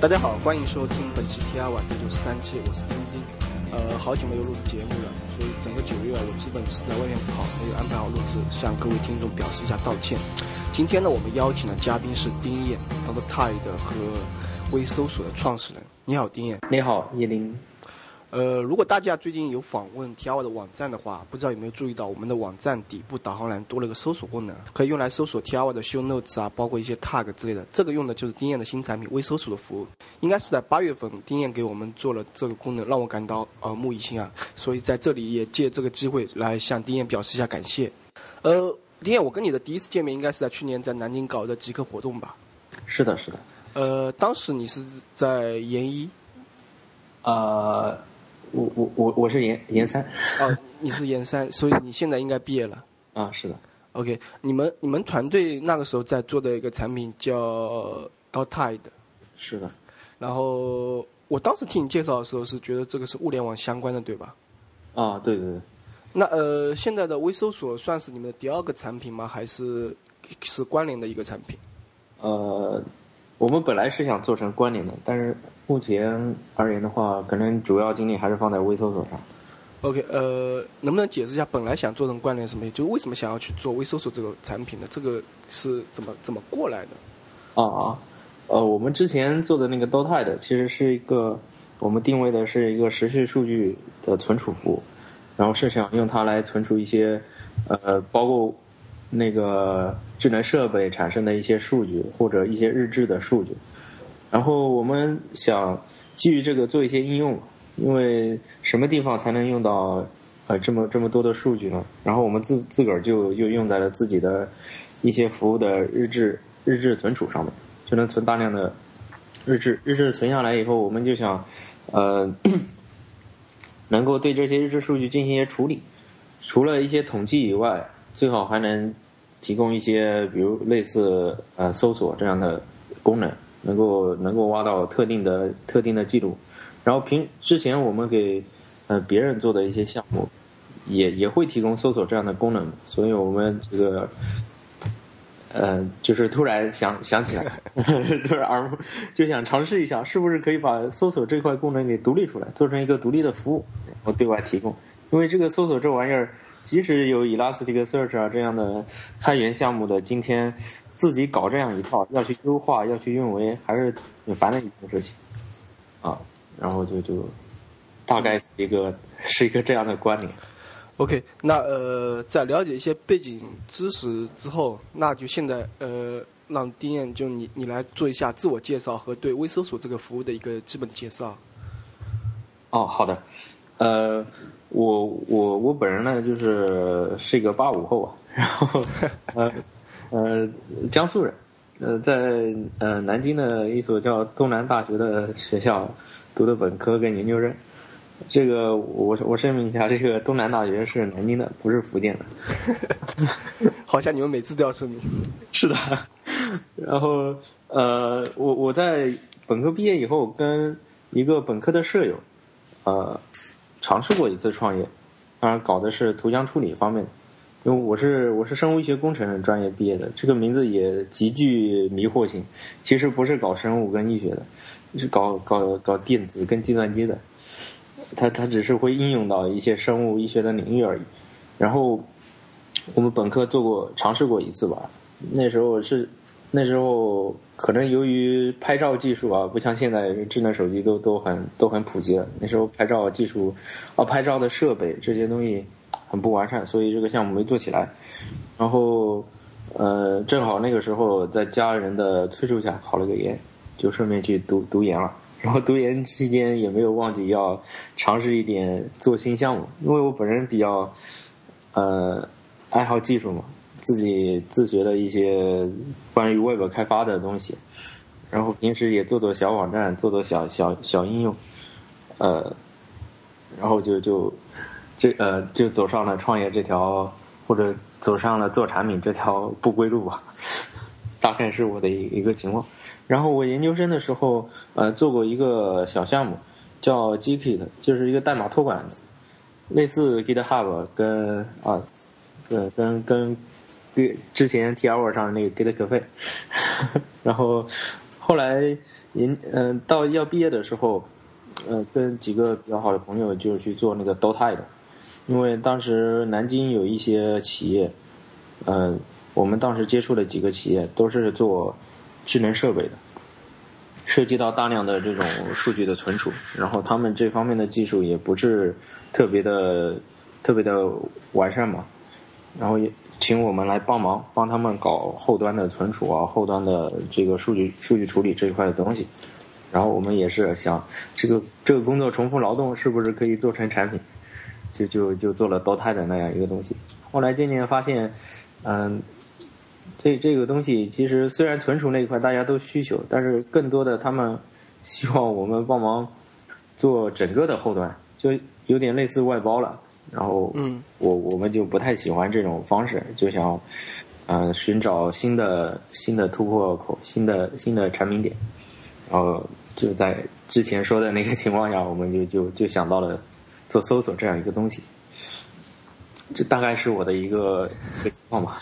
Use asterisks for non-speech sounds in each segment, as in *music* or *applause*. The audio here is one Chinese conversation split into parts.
大家好，欢迎收听本期 T R 晚第九十三期，我是丁丁。呃，好久没有录制节目了，所以整个九月我基本是在外面跑，没有安排好录制，向各位听众表示一下道歉。今天呢，我们邀请的嘉宾是丁燕，Dr. Tide 和微搜索的创始人。你好，丁燕。你好，叶林。呃，如果大家最近有访问 T R 的网站的话，不知道有没有注意到我们的网站底部导航栏多了个搜索功能，可以用来搜索 T R 的 Show Notes 啊，包括一些 Tag 之类的。这个用的就是丁燕的新产品微搜索的服务。应该是在八月份，丁燕给我们做了这个功能，让我感到耳目一新啊。所以在这里也借这个机会来向丁燕表示一下感谢。呃，丁燕，我跟你的第一次见面应该是在去年在南京搞的极客活动吧？是的，是的。呃，当时你是在研一？呃。我我我我是研研三，哦，你是研三，所以你现在应该毕业了。啊，是的。OK，你们你们团队那个时候在做的一个产品叫 Dotide。是的。然后我当时听你介绍的时候是觉得这个是物联网相关的，对吧？啊，对对对。那呃，现在的微搜索算是你们的第二个产品吗？还是是关联的一个产品？呃，我们本来是想做成关联的，但是。目前而言的话，可能主要精力还是放在微搜索上。OK，呃，能不能解释一下本来想做成关联什么？就为什么想要去做微搜索这个产品呢？这个是怎么怎么过来的？啊啊，呃，我们之前做的那个 Dotide 其实是一个我们定位的是一个时序数据的存储服务，然后是想用它来存储一些呃，包括那个智能设备产生的一些数据或者一些日志的数据。然后我们想基于这个做一些应用，因为什么地方才能用到呃这么这么多的数据呢？然后我们自自个儿就又用在了自己的一些服务的日志日志存储上面，就能存大量的日志。日志存下来以后，我们就想呃 *clears throat* 能够对这些日志数据进行一些处理，除了一些统计以外，最好还能提供一些比如类似呃搜索这样的功能。能够能够挖到特定的特定的记录，然后平之前我们给呃别人做的一些项目，也也会提供搜索这样的功能，所以我们这个呃就是突然想想起来，突 *laughs* 然耳就想尝试一下，是不是可以把搜索这块功能给独立出来，做成一个独立的服务，然后对外提供。因为这个搜索这玩意儿，即使有 Elasticsearch 啊这样的开源项目的今天。自己搞这样一套，要去优化，要去运维，还是挺烦的一件事情，啊，然后就就大概是一个是一个这样的观点。OK，那呃，在了解一些背景知识之后，那就现在呃，让丁燕就你你来做一下自我介绍和对微搜索这个服务的一个基本介绍。哦，好的，呃，我我我本人呢，就是是一个八五后啊，然后 *laughs* 呃。呃，江苏人，呃，在呃南京的一所叫东南大学的学校读的本科跟研究生。这个我我声明一下，这个东南大学是南京的，不是福建的。*laughs* 好像你们每次都要声明。*laughs* 是的。然后呃，我我在本科毕业以后，跟一个本科的舍友，呃，尝试过一次创业，当然搞的是图像处理方面。因为我是我是生物医学工程专业毕业的，这个名字也极具迷惑性。其实不是搞生物跟医学的，是搞搞搞电子跟计算机的。它它只是会应用到一些生物医学的领域而已。然后我们本科做过尝试过一次吧，那时候是那时候可能由于拍照技术啊，不像现在智能手机都都很都很普及了。那时候拍照技术啊，拍照的设备这些东西。很不完善，所以这个项目没做起来。然后，呃，正好那个时候在家人的催促下考了个研，就顺便去读读研了。然后读研期间也没有忘记要尝试一点做新项目，因为我本人比较呃爱好技术嘛，自己自学了一些关于 Web 开发的东西，然后平时也做做小网站，做做小小小应用，呃，然后就就。这呃，就走上了创业这条，或者走上了做产品这条不归路吧，*laughs* 大概是我的一一个情况。然后我研究生的时候，呃，做过一个小项目，叫 Gkit，就是一个代码托管，类似 GitHub 跟啊，对，跟跟跟之前 t r 上那个 Git 可费。然后后来研嗯、到要毕业的时候，呃，跟几个比较好的朋友就去做那个 DOTA 的，因为当时南京有一些企业，嗯、我们当时接触的几个企业都是做智能设备的，涉及到大量的这种数据的存储，然后他们这方面的技术也不是特别的特别的完善嘛，然后也请我们来帮忙，帮他们搞后端的存储啊，后端的这个数据数据处理这一块的东西。然后我们也是想，这个这个工作重复劳动是不是可以做成产品？就就就做了 DOTA 的那样一个东西。后来渐渐发现，嗯，这这个东西其实虽然存储那一块大家都需求，但是更多的他们希望我们帮忙做整个的后端，就有点类似外包了。然后，嗯，我我们就不太喜欢这种方式，就想，呃，寻找新的新的突破口，新的新的产品点。然后就在之前说的那个情况下，我们就就就想到了做搜索这样一个东西。这大概是我的一个一个情况吧。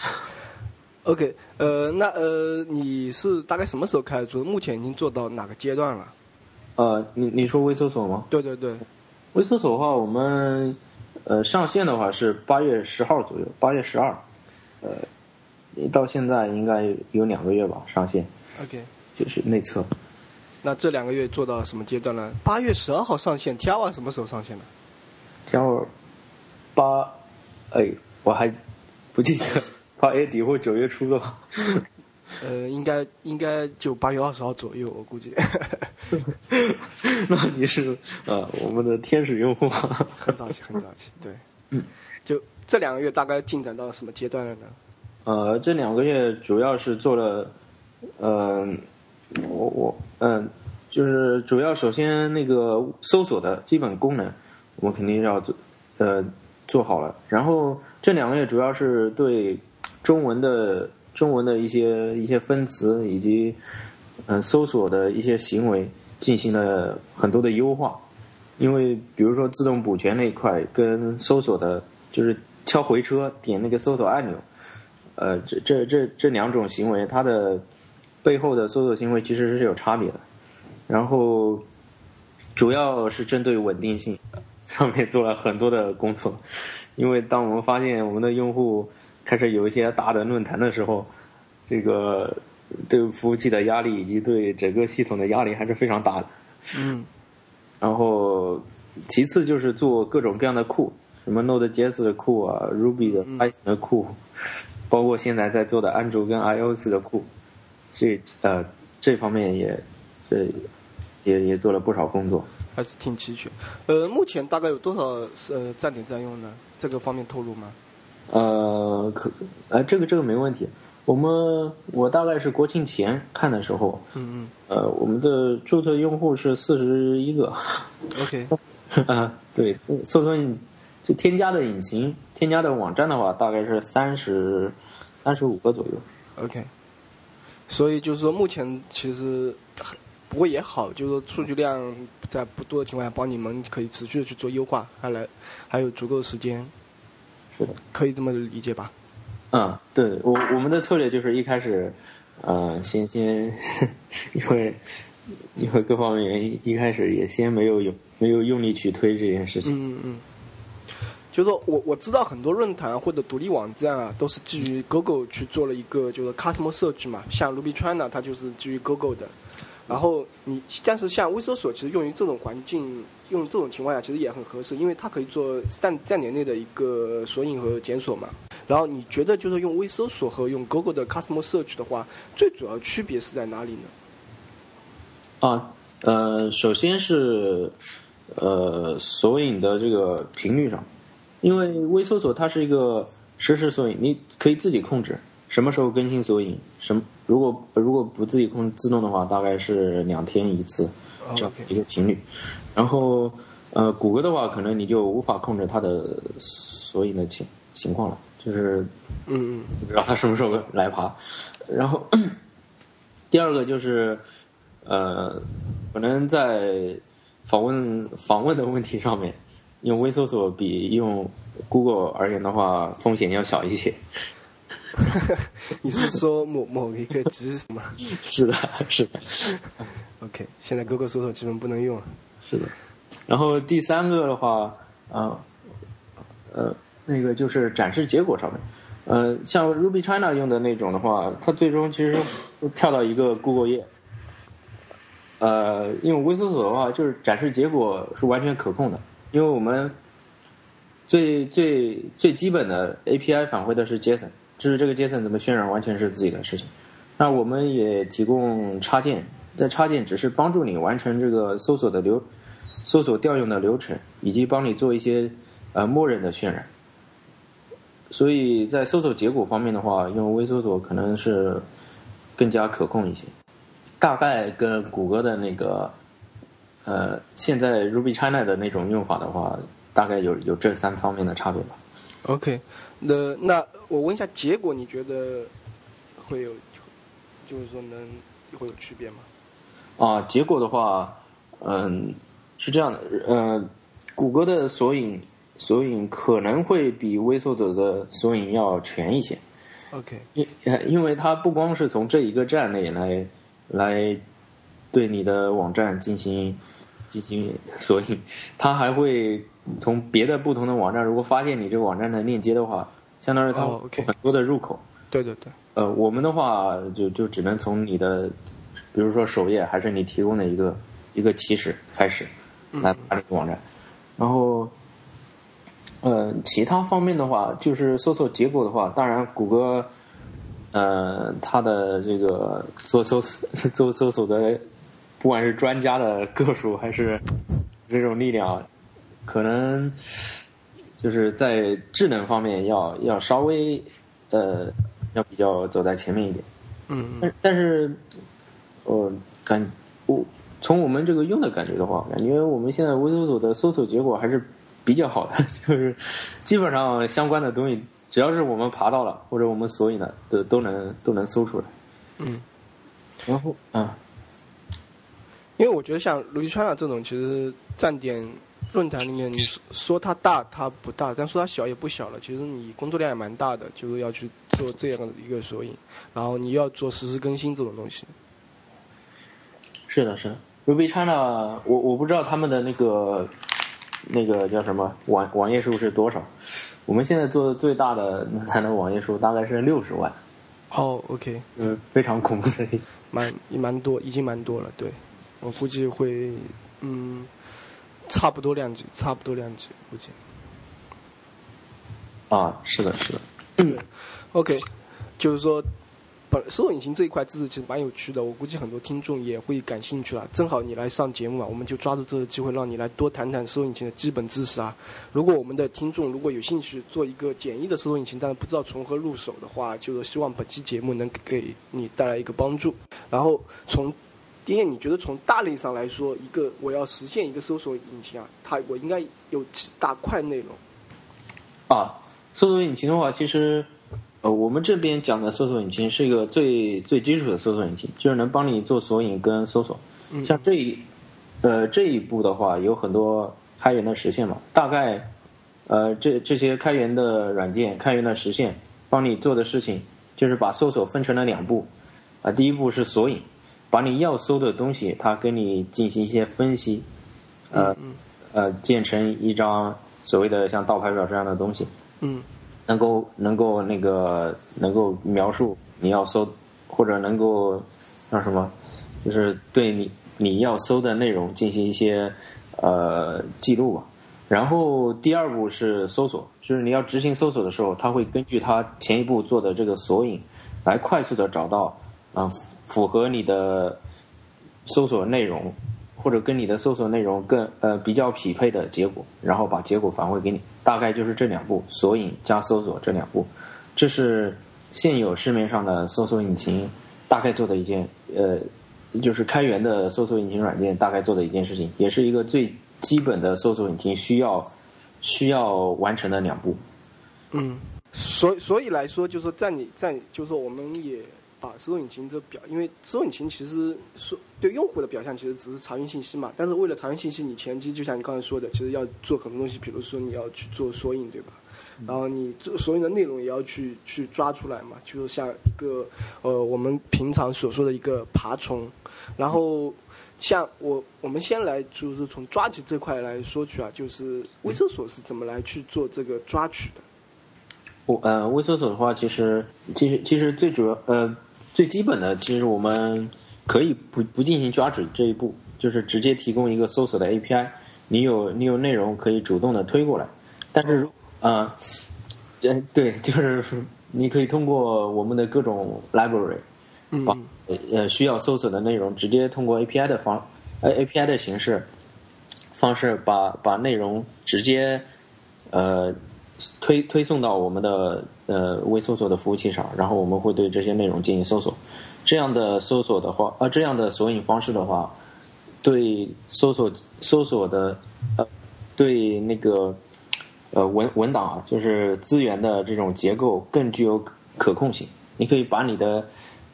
OK，呃，那呃，你是大概什么时候开始做？目前已经做到哪个阶段了？呃，你你说微搜索吗？对对对，微搜索的话，我们呃上线的话是八月十号左右，八月十二，呃，到现在应该有两个月吧上线，OK，就是内测。那这两个月做到什么阶段呢？八月十二号上线，Tiawa 什么时候上线的？天儿八，哎，我还不记得，八月底或九月初的吧。呃，应该应该就八月二十号左右，我估计。*laughs* *laughs* 那你是呃我们的天使用户啊。*laughs* 很早期，很早期，对。就这两个月大概进展到什么阶段了呢？呃，这两个月主要是做了，呃，我我嗯、就是主要首先那个搜索的基本功能，我们肯定要做呃做好了。然后这两个月主要是对中文的中文的一些一些分词以及嗯、呃搜索的一些行为进行了很多的优化。因为比如说自动补全那一块跟搜索的，就是敲回车点那个搜索按钮。呃，这这这这两种行为，它的背后的搜索行为其实是有差别的。然后主要是针对稳定性上面做了很多的工作，因为当我们发现我们的用户开始有一些大的论坛的时候，这个对服务器的压力以及对整个系统的压力还是非常大的。嗯然后其次就是做各种各样的库，什么 Node.js 的库啊，Ruby 的、Python 的库，包括现在在做的安卓跟 iOS 的库，这呃这方面也这也也做了不少工作。还是挺齐全。呃，目前大概有多少呃站点在用呢？这个方面透露吗？呃，可呃这个这个没问题。我们我大概是国庆前看的时候，嗯呃，我们的注册用户是四十一个。嗯，OK，*laughs* 啊，对，搜索引就添加的引擎、添加的网站的话，大概是三十三十五个左右。OK，所以就是说，目前其实不过也好，就是说数据量在不多的情况下，帮你们可以持续的去做优化，还来还有足够的时间，是的，可以这么理解吧？嗯，对我我们的策略就是一开始，呃，先先，*laughs* 因为因为各方面原因，一开始也先没有用没有用力去推这件事情。嗯嗯，就是说我我知道很多论坛或者独立网站啊，都是基于 Google 去做了一个就是 Custom Search 嘛，像 Ruby China 它就是基于 Google 的。然后你，但是像微搜索，其实用于这种环境，用这种情况下，其实也很合适，因为它可以做站站点内的一个索引和检索嘛。然后你觉得就是用微搜索和用 Google 的 Custom Search 的话，最主要区别是在哪里呢？啊，呃，首先是呃索引的这个频率上，因为微搜索它是一个实时索引，你可以自己控制什么时候更新索引，什么如果如果不自己控制自动的话，大概是两天一次这样一个频率。然后呃，谷歌的话，可能你就无法控制它的索引的情情况了，就是嗯嗯不知道它什么时候来爬。然后 *clears throat* 第二个就是，呃，可能在访问访问的问题上面，用微搜索比用 Google 而言的话，风险要小一些。*laughs* 你是说某某一个值什么是的，是的。OK，现在 Google 搜索基本不能用了。是的。然后第三个的话，啊，呃，那个就是展示结果上面，呃，像 Ruby China 用的那种的话，它最终其实跳到一个 Google 页。呃，因为微搜索的话，就是展示结果是完全可控的，因为我们最最最基本的 API 返回的是 JSON，至于这个 JSON 怎么渲染，完全是自己的事情。那我们也提供插件，在插件只是帮助你完成这个搜索的流。搜索调用的流程，以及帮你做一些呃默认的渲染，所以在搜索结果方面的话，用微搜索可能是更加可控一些。大概跟谷歌的那个呃现在 Ruby China 的那种用法的话，大概有有这三方面的差别吧。OK，那那我问一下，结果你觉得会有就是说能会有区别吗？啊，结果的话，嗯。是这样的，呃，谷歌的索引索引可能会比微搜索的索引要全一些。OK，因因为它不光是从这一个站内来来对你的网站进行进行索引，它还会从别的不同的网站，如果发现你这个网站的链接的话，相当于它很多的入口。对对对。呃，我们的话就就只能从你的，比如说首页还是你提供的一个一个起始开始。来爬这个网站，然后，呃，其他方面的话，就是搜索结果的话，当然，谷歌，呃，它的这个做搜索、做搜索的，不管是专家的个数还是这种力量，可能就是在智能方面要要稍微呃要比较走在前面一点。嗯，但但是，我感我。从我们这个用的感觉的话，感觉我们现在微搜索的搜索结果还是比较好的，就是基本上相关的东西，只要是我们爬到了或者我们索引的，都都能都能搜出来。嗯，然后啊，因为我觉得像卢锡川啊这种，其实站点论坛里面，你说它大它不大，但说它小也不小了。其实你工作量也蛮大的，就是要去做这样的一个索引，然后你要做实时更新这种东西。是的，是的。Ruby China，我我不知道他们的那个那个叫什么网网页数是多少。我们现在做的最大的它的网页数大概是六十万。哦，OK，嗯，非常恐怖的，蛮蛮多，已经蛮多了。对，我估计会，嗯，差不多量级，差不多量级，估计。啊，是的，是的。OK，就是说。本搜索引擎这一块知识其实蛮有趣的，我估计很多听众也会感兴趣了。正好你来上节目啊，我们就抓住这个机会，让你来多谈谈搜索引擎的基本知识啊。如果我们的听众如果有兴趣做一个简易的搜索引擎，但是不知道从何入手的话，就是希望本期节目能给你带来一个帮助。然后从第一，你觉得从大类上来说，一个我要实现一个搜索引擎啊，它我应该有几大块内容？啊，搜索引擎的话，其实。呃，我们这边讲的搜索引擎是一个最最基础的搜索引擎，就是能帮你做索引跟搜索。像这一呃这一步的话，有很多开源的实现嘛。大概呃这这些开源的软件、开源的实现，帮你做的事情就是把搜索分成了两步。啊，第一步是索引，把你要搜的东西，它给你进行一些分析，呃呃建成一张所谓的像倒排表这样的东西。嗯。能够能够那个能够描述你要搜，或者能够让什么，就是对你你要搜的内容进行一些呃记录吧。然后第二步是搜索，就是你要执行搜索的时候，它会根据它前一步做的这个索引，来快速的找到啊符合你的搜索内容。或者跟你的搜索内容更呃比较匹配的结果，然后把结果返回给你，大概就是这两步，索引加搜索这两步，这是现有市面上的搜索引擎大概做的一件呃，就是开源的搜索引擎软件大概做的一件事情，也是一个最基本的搜索引擎需要需要完成的两步。嗯，所所以来说，就是在你在就是说我们也。把搜索引擎这表，因为搜索引擎其实说对用户的表象其实只是查询信息嘛，但是为了查询信息，你前期就像你刚才说的，其实要做很多东西，比如说你要去做索引，对吧？然后你这所有的内容也要去去抓出来嘛，就是像一个呃我们平常所说的一个爬虫，然后像我我们先来就是从抓取这块来说取啊，就是微搜索是怎么来去做这个抓取的？我呃，微搜索的话，其实其实其实最主要呃最基本的，其实我们可以不不进行抓取这一步，就是直接提供一个搜索的 API，你有你有内容可以主动的推过来，但是呃，呃对，就是你可以通过我们的各种 library，把呃需要搜索的内容直接通过 API 的方呃 API 的形式方式把把内容直接呃。推推送到我们的呃微搜索的服务器上，然后我们会对这些内容进行搜索。这样的搜索的话，呃，这样的索引方式的话，对搜索搜索的呃，对那个呃文文档啊，就是资源的这种结构更具有可控性。你可以把你的，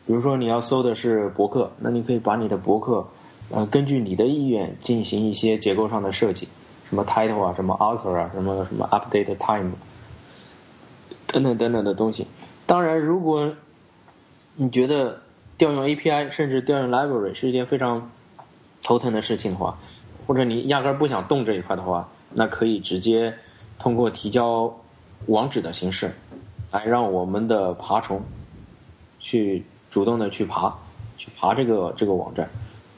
比如说你要搜的是博客，那你可以把你的博客呃根据你的意愿进行一些结构上的设计。什么 title 啊，什么 author 啊，什么什么 update time 等等等等的东西。当然，如果你觉得调用 API 甚至调用 library 是一件非常头疼的事情的话，或者你压根儿不想动这一块的话，那可以直接通过提交网址的形式来让我们的爬虫去主动的去爬，去爬这个这个网站。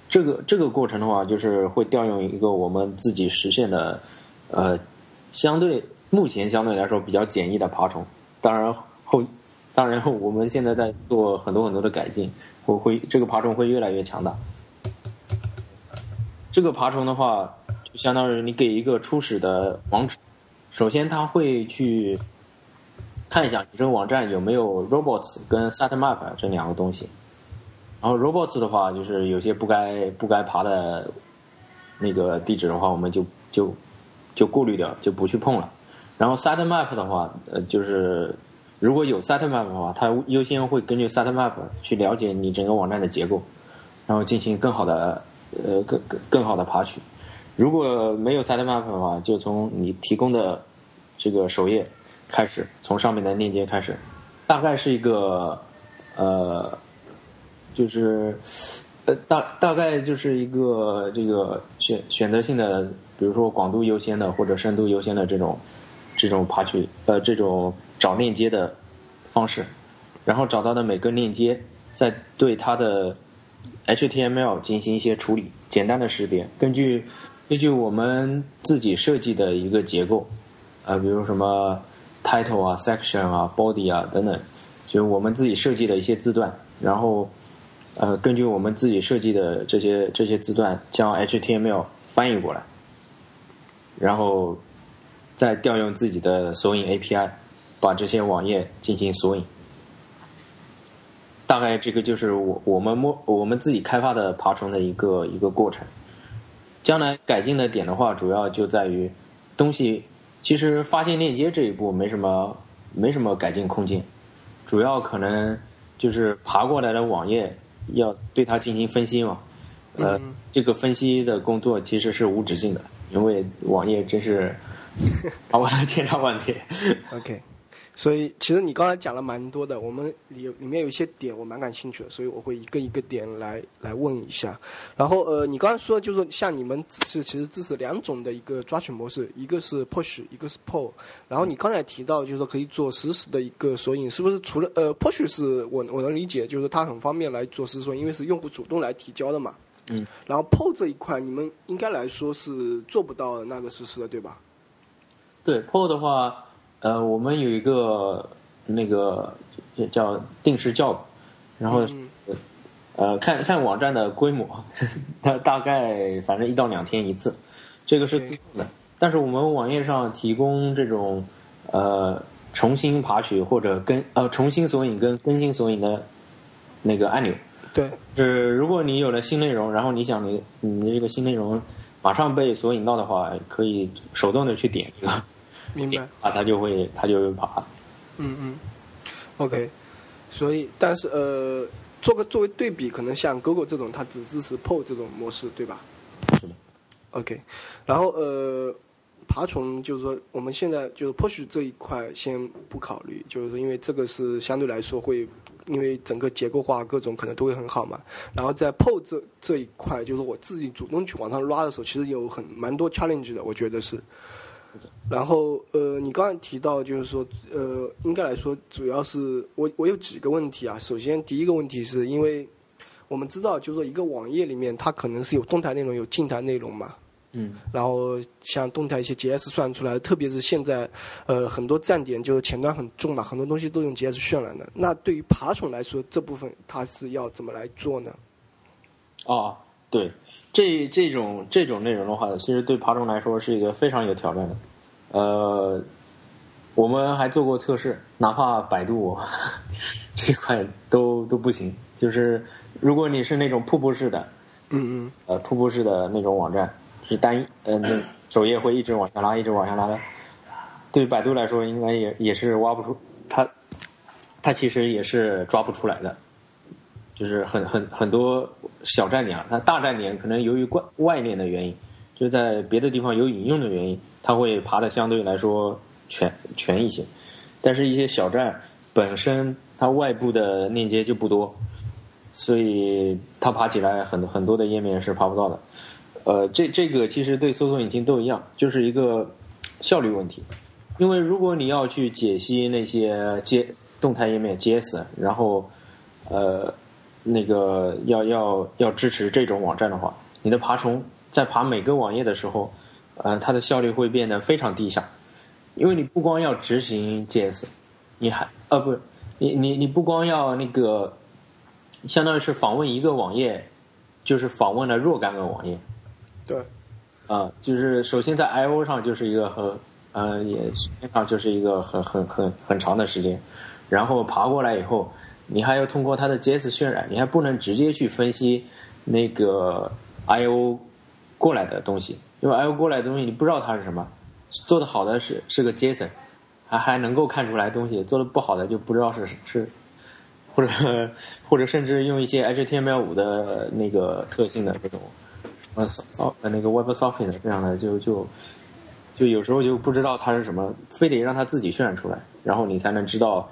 这个这个过程的话，就是会调用一个我们自己实现的，呃，相对目前相对来说比较简易的爬虫。当然后，当然我们现在在做很多很多的改进，会会这个爬虫会越来越强大。这个爬虫的话，就相当于你给一个初始的网址，首先它会去看一下你这个网站有没有 robots 跟 sitemap 这两个东西。然后 robots 的话，就是有些不该不该爬的那个地址的话，我们就就就过滤掉，就不去碰了。然后 sitemap 的话，呃，就是如果有 sitemap 的话，它优先会根据 sitemap 去了解你整个网站的结构，然后进行更好的呃更更更好的爬取。如果没有 sitemap 的话，就从你提供的这个首页开始，从上面的链接开始，大概是一个呃。就是，呃，大大概就是一个这个选选择性的，比如说广度优先的或者深度优先的这种这种爬取呃这种找链接的方式，然后找到的每个链接，再对它的 HTML 进行一些处理，简单的识别，根据根据我们自己设计的一个结构，啊，比如什么 title 啊、section 啊、body 啊等等，就是我们自己设计的一些字段，然后。呃，根据我们自己设计的这些这些字段，将 HTML 翻译过来，然后再调用自己的索引 API，把这些网页进行索引。大概这个就是我我们摸我们自己开发的爬虫的一个一个过程。将来改进的点的话，主要就在于东西其实发现链接这一步没什么没什么改进空间，主要可能就是爬过来的网页。要对它进行分析嘛？呃，这个分析的工作其实是无止境的，因为网页真是把我的千差万别。OK，所以其实你刚才讲了蛮多的，我们里里面有一些点我蛮感兴趣的，所以我会一个一个点来来问一下。然后呃，你刚才说就是像你们是其实支持两种的一个抓取模式，一个是 push，一个是 pull。然后你刚才提到就是说可以做实时的一个索引，是不是除了呃 push 是我我能理解，就是它很方便来做实时索引，因为是用户主动来提交的嘛。嗯。然后 pull 这一块你们应该来说是做不到那个实时的，对吧？对 pull 的话。呃，我们有一个那个叫定时叫，然后呃看看网站的规模，*laughs* 它大概反正一到两天一次，这个是自动的。但是我们网页上提供这种呃重新爬取或者更呃重新索引跟更新索引的那个按钮。对，是如果你有了新内容，然后你想你你的这个新内容马上被索引到的话，可以手动的去点一个。明白啊，他就会他就会爬。嗯嗯，OK，所以但是呃，做个作为对比，可能像 Google 这种，它只支持 PO 这种模式，对吧？是的。OK，然后呃，爬虫，就是说我们现在就是 push 这一块先不考虑，就是说因为这个是相对来说会，因为整个结构化各种可能都会很好嘛。然后在 PO 这这一块，就是我自己主动去往上拉的时候，其实有很蛮多 challenge 的，我觉得是。然后呃，你刚才提到就是说呃，应该来说主要是我我有几个问题啊。首先第一个问题是因为我们知道，就是说一个网页里面它可能是有动态内容有静态内容嘛。嗯，然后像动态一些 JS 算出来，特别是现在，呃，很多站点就是前端很重嘛，很多东西都用 JS 渲染的。那对于爬虫来说，这部分它是要怎么来做呢？哦，对，这这种这种内容的话，其实对爬虫来说是一个非常有挑战的。呃，我们还做过测试，哪怕百度 *laughs* 这块都都不行。就是如果你是那种瀑布式的，嗯嗯，呃，瀑布式的那种网站。是单一，呃，那首页会一直往下拉，一直往下拉的。对于百度来说，应该也也是挖不出它，它其实也是抓不出来的。就是很很很多小站点，它大站点可能由于外外链的原因，就在别的地方有引用的原因，它会爬的相对来说全全一些。但是，一些小站本身它外部的链接就不多，所以它爬起来很很多的页面是爬不到的。呃，这这个其实对搜索引擎都一样，就是一个效率问题。因为如果你要去解析那些接动态页面 JS，然后呃那个要要要支持这种网站的话，你的爬虫在爬每个网页的时候，呃，它的效率会变得非常低下。因为你不光要执行 JS，你还呃不，你你你不光要那个，相当于是访问一个网页，就是访问了若干个网页。对，啊，就是首先在 I O 上就是一个很，呃，也时间上就是一个很很很很长的时间，然后爬过来以后，你还要通过它的 J S 渲染，你还不能直接去分析那个 I O 过来的东西，因为 I O 过来的东西你不知道它是什么，做的好的是是个 JSON，还还能够看出来东西，做的不好的就不知道是是，或者 *laughs* 或者甚至用一些 H T M L 五的那个特性的这种。呃，扫呃那个 Web Socket 这样的就就就有时候就不知道它是什么，非得让它自己渲染出来，然后你才能知道，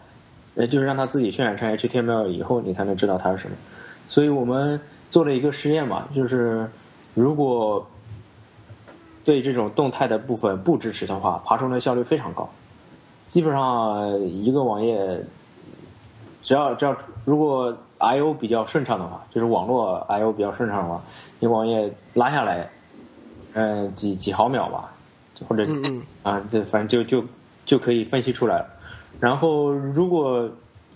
呃，就是让它自己渲染成 HTML 以后，你才能知道它是什么。所以我们做了一个实验嘛，就是如果对这种动态的部分不支持的话，爬虫的效率非常高，基本上一个网页只要只要如果。I O 比较顺畅的话，就是网络 I O 比较顺畅的话，你网页拉下来，嗯，几几毫秒吧，或者啊，这反正就就就可以分析出来了。然后，如果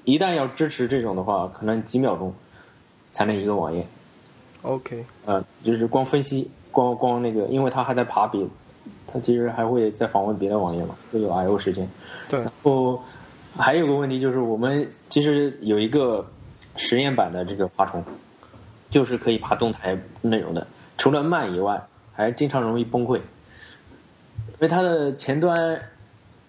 一旦要支持这种的话，可能几秒钟才能一个网页。OK，呃，就是光分析，光光那个，因为他还在爬别，他其实还会再访问别的网页嘛，会有 I O 时间。对。然后还有个问题就是，我们其实有一个。实验版的这个爬虫，就是可以爬动态内容的。除了慢以外，还经常容易崩溃，因为它的前端，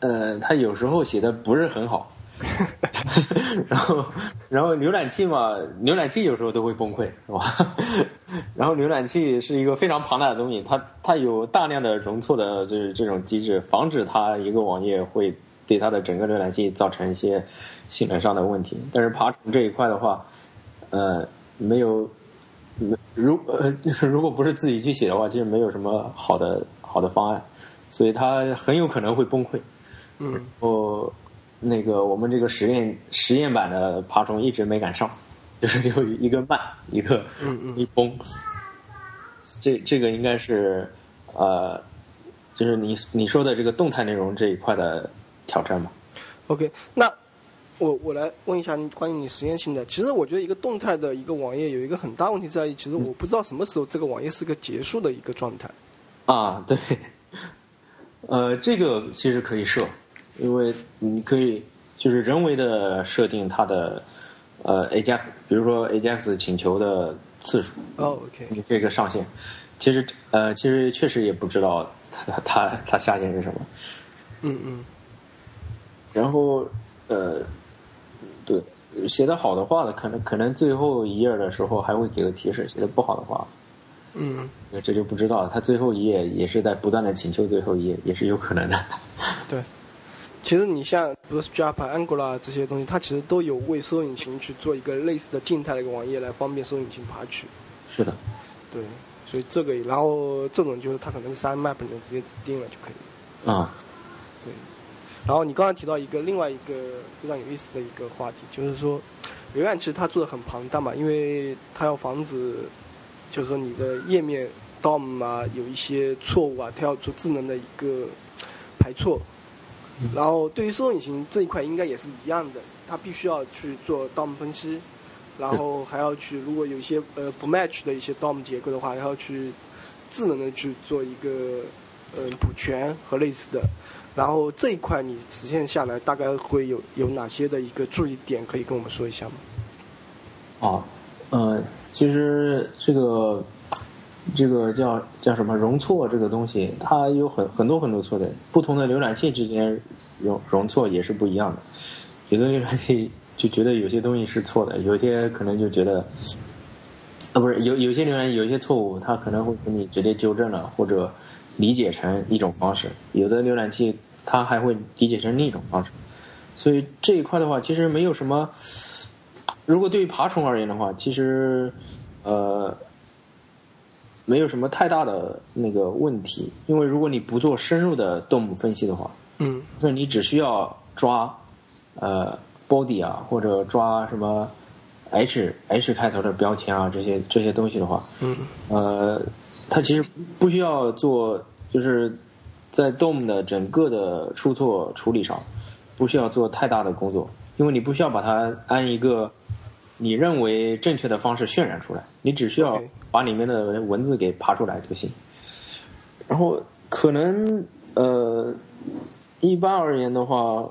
呃，它有时候写的不是很好。*laughs* 然后，然后浏览器嘛，浏览器有时候都会崩溃，是吧？*laughs* 然后浏览器是一个非常庞大的东西，它它有大量的容错的这这种机制，防止它一个网页会对它的整个浏览器造成一些。性能上的问题，但是爬虫这一块的话，呃，没有，如呃，*laughs* 如果不是自己去写的话，其实没有什么好的好的方案，所以它很有可能会崩溃。嗯，然后那个我们这个实验实验版的爬虫一直没赶上，*laughs* 就是有一个慢，一个一崩。这这个应该是呃，就是你你说的这个动态内容这一块的挑战吧。OK，那。我我来问一下你关于你实验性的，其实我觉得一个动态的一个网页有一个很大问题在于，其实我不知道什么时候这个网页是个结束的一个状态。啊，对，呃，这个其实可以设，因为你可以就是人为的设定它的呃 AJAX，比如说 AJAX 请求的次数。哦，OK，这个上限，其实呃，其实确实也不知道它它它下限是什么。嗯嗯。然后呃。对，写的好的话呢，可能可能最后一页的时候还会给个提示；写的不好的话，嗯，这就不知道了。他最后一页也是在不断的请求最后一页，也是有可能的。对。其实你像 Bootstrap、Angular 这些东西，它其实都有为搜索引擎去做一个类似的静态的一个网页，来方便搜索引擎爬取。是的。对，所以这个，然后这种就是它可能是三 map 里面直接指定了就可以。啊。对。然后你刚才提到一个另外一个非常有意思的一个话题，就是说，浏览器它做的很庞大嘛，因为它要防止，就是说你的页面 DOM 啊有一些错误啊，它要做智能的一个排错。然后对于搜索引擎这一块应该也是一样的，它必须要去做 DOM 分析，然后还要去如果有一些呃不 match 的一些 DOM 结构的话，还要去智能的去做一个呃补全和类似的。然后这一块你实现下来大概会有有哪些的一个注意点可以跟我们说一下吗？啊，呃，其实这个这个叫叫什么容错这个东西，它有很很多很多错的，不同的浏览器之间容容错也是不一样的。有的浏览器就觉得有些东西是错的，有些可能就觉得啊不是有有些浏览器有一些错误，它可能会给你直接纠正了，或者理解成一种方式。有的浏览器。它还会理解成另一种方式，所以这一块的话，其实没有什么。如果对于爬虫而言的话，其实呃没有什么太大的那个问题，因为如果你不做深入的动物分析的话，嗯，那你只需要抓呃 body 啊，或者抓什么 h h 开头的标签啊，这些这些东西的话，嗯，呃，它其实不需要做，就是。在 DOM 的整个的出错处理上，不需要做太大的工作，因为你不需要把它按一个你认为正确的方式渲染出来，你只需要把里面的文字给爬出来就行。然后可能呃，一般而言的话，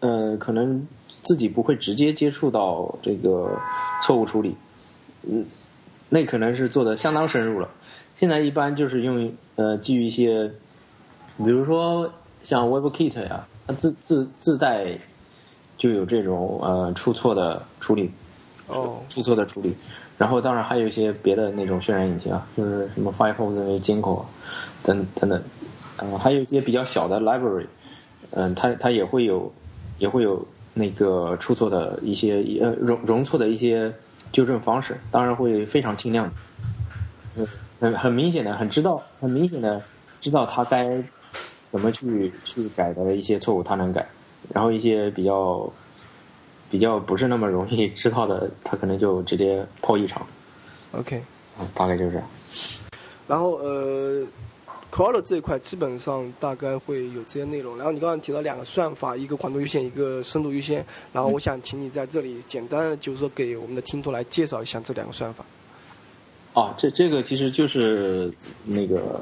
呃，可能自己不会直接接触到这个错误处理，嗯，那可能是做的相当深入了。现在一般就是用呃基于一些。比如说像 WebKit 呀，它自自自带就有这种呃出错的处理，哦，出错的处理。然后当然还有一些别的那种渲染引擎啊，就是什么 Firefox 那些 j i n k o 等等等，呃，还有一些比较小的 library，嗯，它它也会有也会有那个出错的一些呃容容错的一些纠正方式，当然会非常轻量，很很明显的很知道很明显的知道它该。怎么去去改的一些错误，他能改，然后一些比较比较不是那么容易知道的，他可能就直接破异常。OK，嗯，大概就是这样。然后呃 c o r l 这一块基本上大概会有这些内容。然后你刚刚提到两个算法，一个宽度优先，一个深度优先。然后我想请你在这里简单就是说给我们的听众来介绍一下这两个算法。哦，这这个其实就是那个。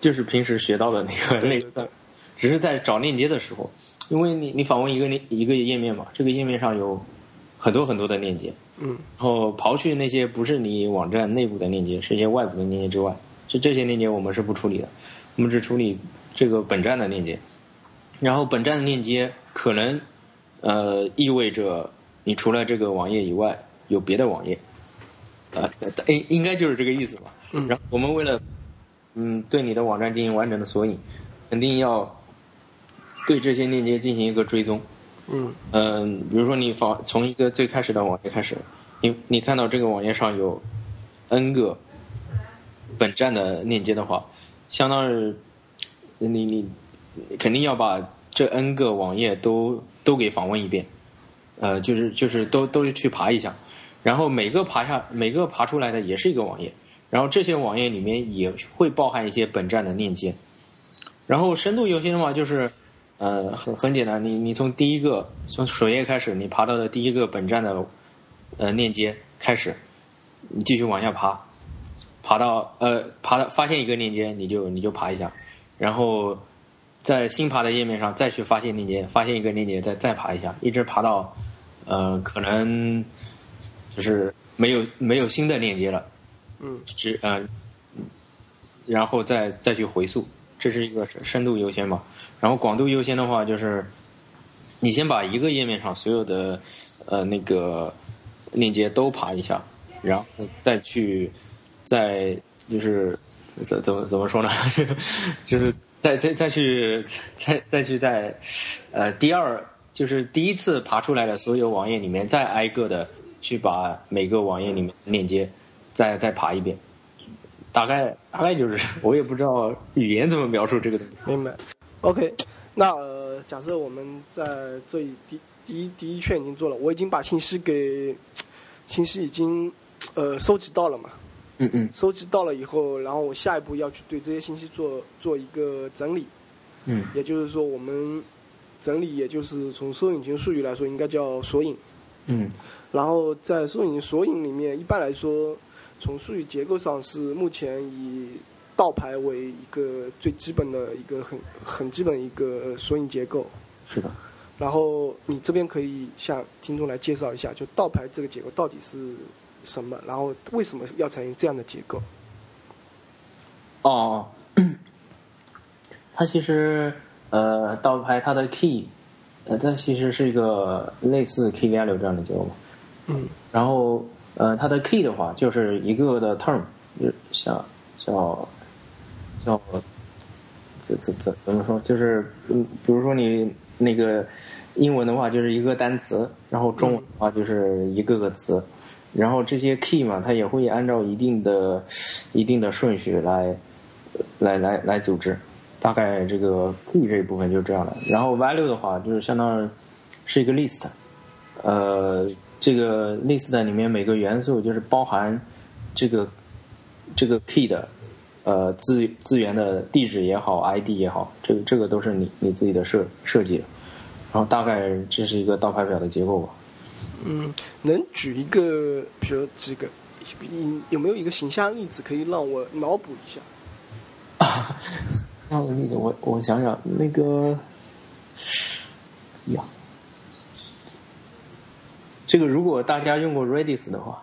就是平时学到的那个那个，只是在找链接的时候，因为你你访问一个那一个页面嘛，这个页面上有很多很多的链接，嗯，然后刨去那些不是你网站内部的链接，是一些外部的链接之外，是这些链接我们是不处理的，我们只处理这个本站的链接，然后本站的链接可能呃意味着你除了这个网页以外有别的网页，呃，应应该就是这个意思吧，嗯，然后我们为了。嗯，对你的网站进行完整的索引，肯定要对这些链接进行一个追踪。嗯嗯，比如说你访从一个最开始的网页开始，你你看到这个网页上有 n 个本站的链接的话，相当于你你肯定要把这 n 个网页都都给访问一遍，呃，就是就是都都去爬一下，然后每个爬下每个爬出来的也是一个网页。然后这些网页里面也会包含一些本站的链接，然后深度优先的话就是，呃，很很简单，你你从第一个从首页开始，你爬到的第一个本站的呃链接开始，你继续往下爬，爬到呃爬到发现一个链接，你就你就爬一下，然后在新爬的页面上再去发现链接，发现一个链接再再爬一下，一直爬到呃可能就是没有没有新的链接了。嗯，只嗯，然后再再去回溯，这是一个深度优先嘛。然后广度优先的话，就是你先把一个页面上所有的呃那个链接都爬一下，然后再去再就是怎怎么怎么说呢？*laughs* 就是再再再去再再去在呃第二就是第一次爬出来的所有网页里面，再挨个的去把每个网页里面的链接再再爬一遍。大概大概就是我也不知道语言怎么描述这个东西。明白。OK，那、呃、假设我们在这一第第一第一圈已经做了，我已经把信息给信息已经呃收集到了嘛，嗯嗯。收集到了以后，然后我下一步要去对这些信息做做一个整理，嗯。也就是说我们整理，也就是从搜引擎术语来说，应该叫索引。嗯。然后在搜引索引里面，一般来说，从数据结构上是目前以倒排为一个最基本的一个很很基本一个索引结构。是的。然后你这边可以向听众来介绍一下，就倒排这个结构到底是什么，然后为什么要采用这样的结构？哦，*clears throat* 它其实呃倒排它的 key，呃它其实是一个类似 key value 这样的结构。嗯然后呃它的 key 的话就是一个的 term，就像叫叫怎怎怎怎么说？就是嗯，比如说你那个英文的话就是一个单词，然后中文的话就是一个个词。然后这些 key 嘛，它也会按照一定的、一定的顺序来、来、来、来组织。大概这个 key 这一部分就这样的。然后 value 的话，就是相当于是一个 list，呃，这个 list 里面每个元素就是包含这个这个 key 的呃资资源的地址也好，ID 也好，这个这个都是你你自己的设设计的。然后大概这是一个倒排表的结构吧。嗯，能举一个，比如几个，你有没有一个形象例子可以让我脑补一下？*laughs* 啊那个例子，我我想想，那个呀，这个如果大家用过 Redis 的话，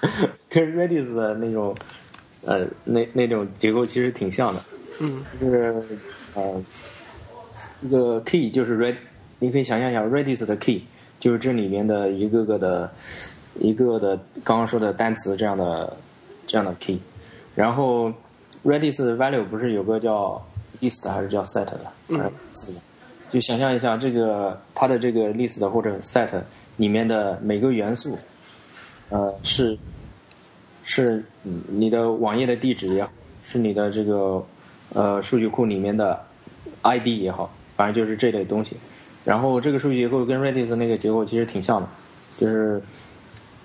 *laughs* 跟 Redis 的那种呃那那种结构其实挺像的，嗯。就是呃这个 key 就是 red，你可以想象一下 Redis 的 key 就是这里面的一个个的一个的刚刚说的单词这样的这样的 key，然后 Redis 的 value 不是有个叫 list 还是叫 set 的？嗯。就想象一下这个它的这个 list 或者 set 里面的每个元素，呃，是是你的网页的地址也好，是你的这个呃数据库里面的 ID 也好，反正就是这类东西。然后这个数据结构跟 Redis 那个结构其实挺像的，就是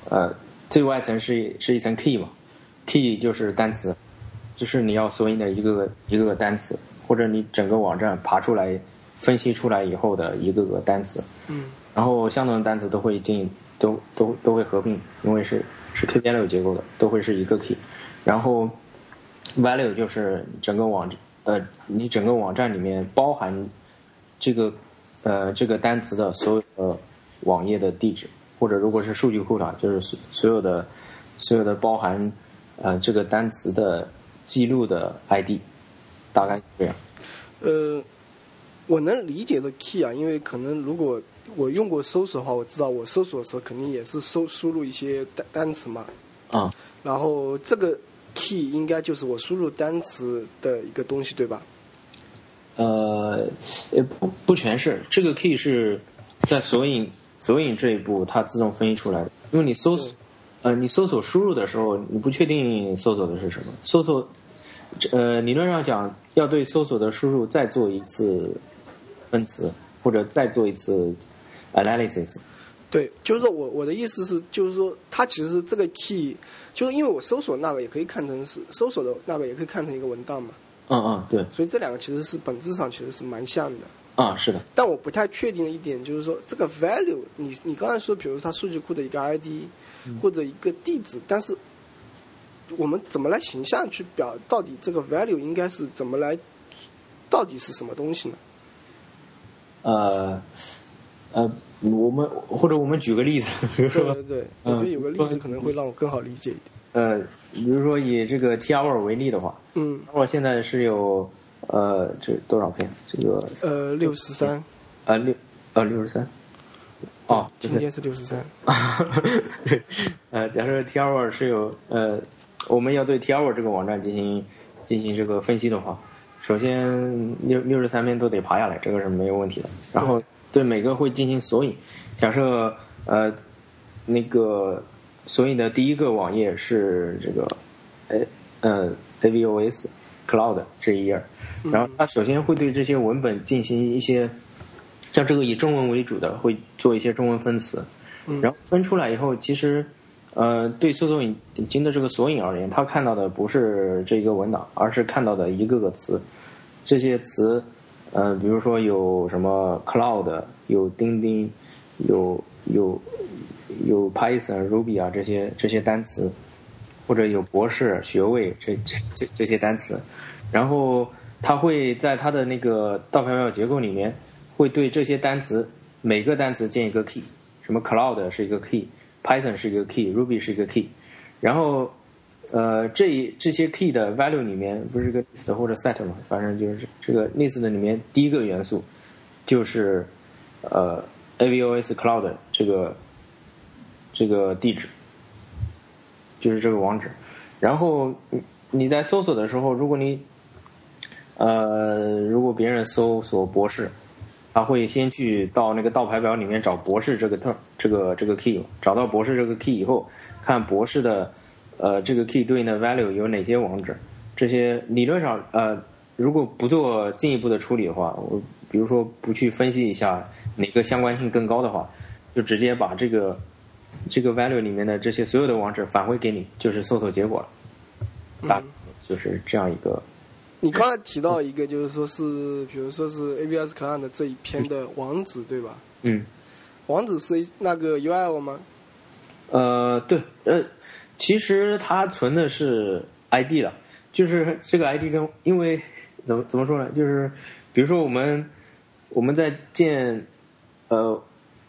呃最外层是一是一层 key 嘛，key 就是单词，就是你要索引的一个个一个个单词，或者你整个网站爬出来分析出来以后的一个个单词。嗯然后相同的单词都会进都都都会合并，因为是是 key value 结构的，都会是一个 key。然后 value 就是整个网呃你整个网站里面包含这个呃这个单词的所有的网页的地址，或者如果是数据库的话，就是所所有的所有的包含呃这个单词的记录的 ID，大概这样。呃，我能理解的 key 啊，因为可能如果我用过搜索的话，我知道我搜索的时候肯定也是搜输入一些单单词嘛，啊、然后这个 key 应该就是我输入单词的一个东西，对吧？呃，也不不全是，这个 key 是在索引索引这一步它自动分析出来的，因为你搜索，呃，你搜索输入的时候，你不确定搜索的是什么，搜索，呃，理论上讲要对搜索的输入再做一次分词，或者再做一次 analysis，对，就是说我我的意思是，就是说它其实这个 key，就是因为我搜索那个也可以看成是搜索的那个也可以看成一个文档嘛，嗯嗯，对，所以这两个其实是本质上其实是蛮像的。啊、是的，但我不太确定的一点就是说，这个 value，你你刚才说，比如它数据库的一个 ID、或者一个地址，但是我们怎么来形象去表到底这个 value 应该是怎么来，到底是什么东西呢？呃呃，我们或者我们举个例子，比如说对对对，我嗯觉得有个例子可能会让我更好理解一点。呃，比如说以这个 T hour 为例的话。嗯，我现在是有呃，这多少片？这个呃，六十三，呃六呃六十三，哦，今天是六十三。对，呃，假设 T hour 是有呃，我们要对 T hour 这个网站进行进行这个分析的话，首先六六十三篇都得爬下来，这个是没有问题的。然后对每个会进行索引，假设呃那个索引的第一个网页是这个，呃呃 AVOS Cloud 这一页，然后它首先会对这些文本进行一些。像这个以中文为主的，会做一些中文分词，然后分出来以后，其实，呃，对搜索引擎的这个索引而言，它看到的不是这一个文档，而是看到的一个个词。这些词，呃，比如说有什么 cloud，有钉钉，有有有 Python、Ruby 啊这些这些单词，或者有博士学位这这这这些单词，然后它会在它的那个倒排表结构里面。会对这些单词每个单词建一个 key，什么 cloud 是一个 key Python 是一个 key，Ruby 是一个 key，然后呃这一这些 key 的 value 里面不是个 list 或者 set 嘛，反正就是这个 list 的里面第一个元素就是呃 AVOS Cloud 这个这个地址，就是这个网址，然后你你在搜索的时候，如果你呃如果别人搜索博士。他会先去到那个倒排表里面找博士这个特这个这个 key，找到博士这个 key 以后，看博士的呃这个 key 对应的 value 有哪些网址。这些理论上呃如果不做进一步的处理的话，我比如说不去分析一下哪个相关性更高的话，就直接把这个这个 value 里面的这些所有的网址返回给你，就是搜索结果了。大就是这样一个。你刚才提到一个，就是说是，比如说是 AVS Cloud 这一篇的网址，对吧？嗯。网址是那个 URL 吗？呃，对，呃，其实它存的是 ID 的，就是这个 ID 跟因为怎么怎么说呢？就是比如说我们我们在建呃，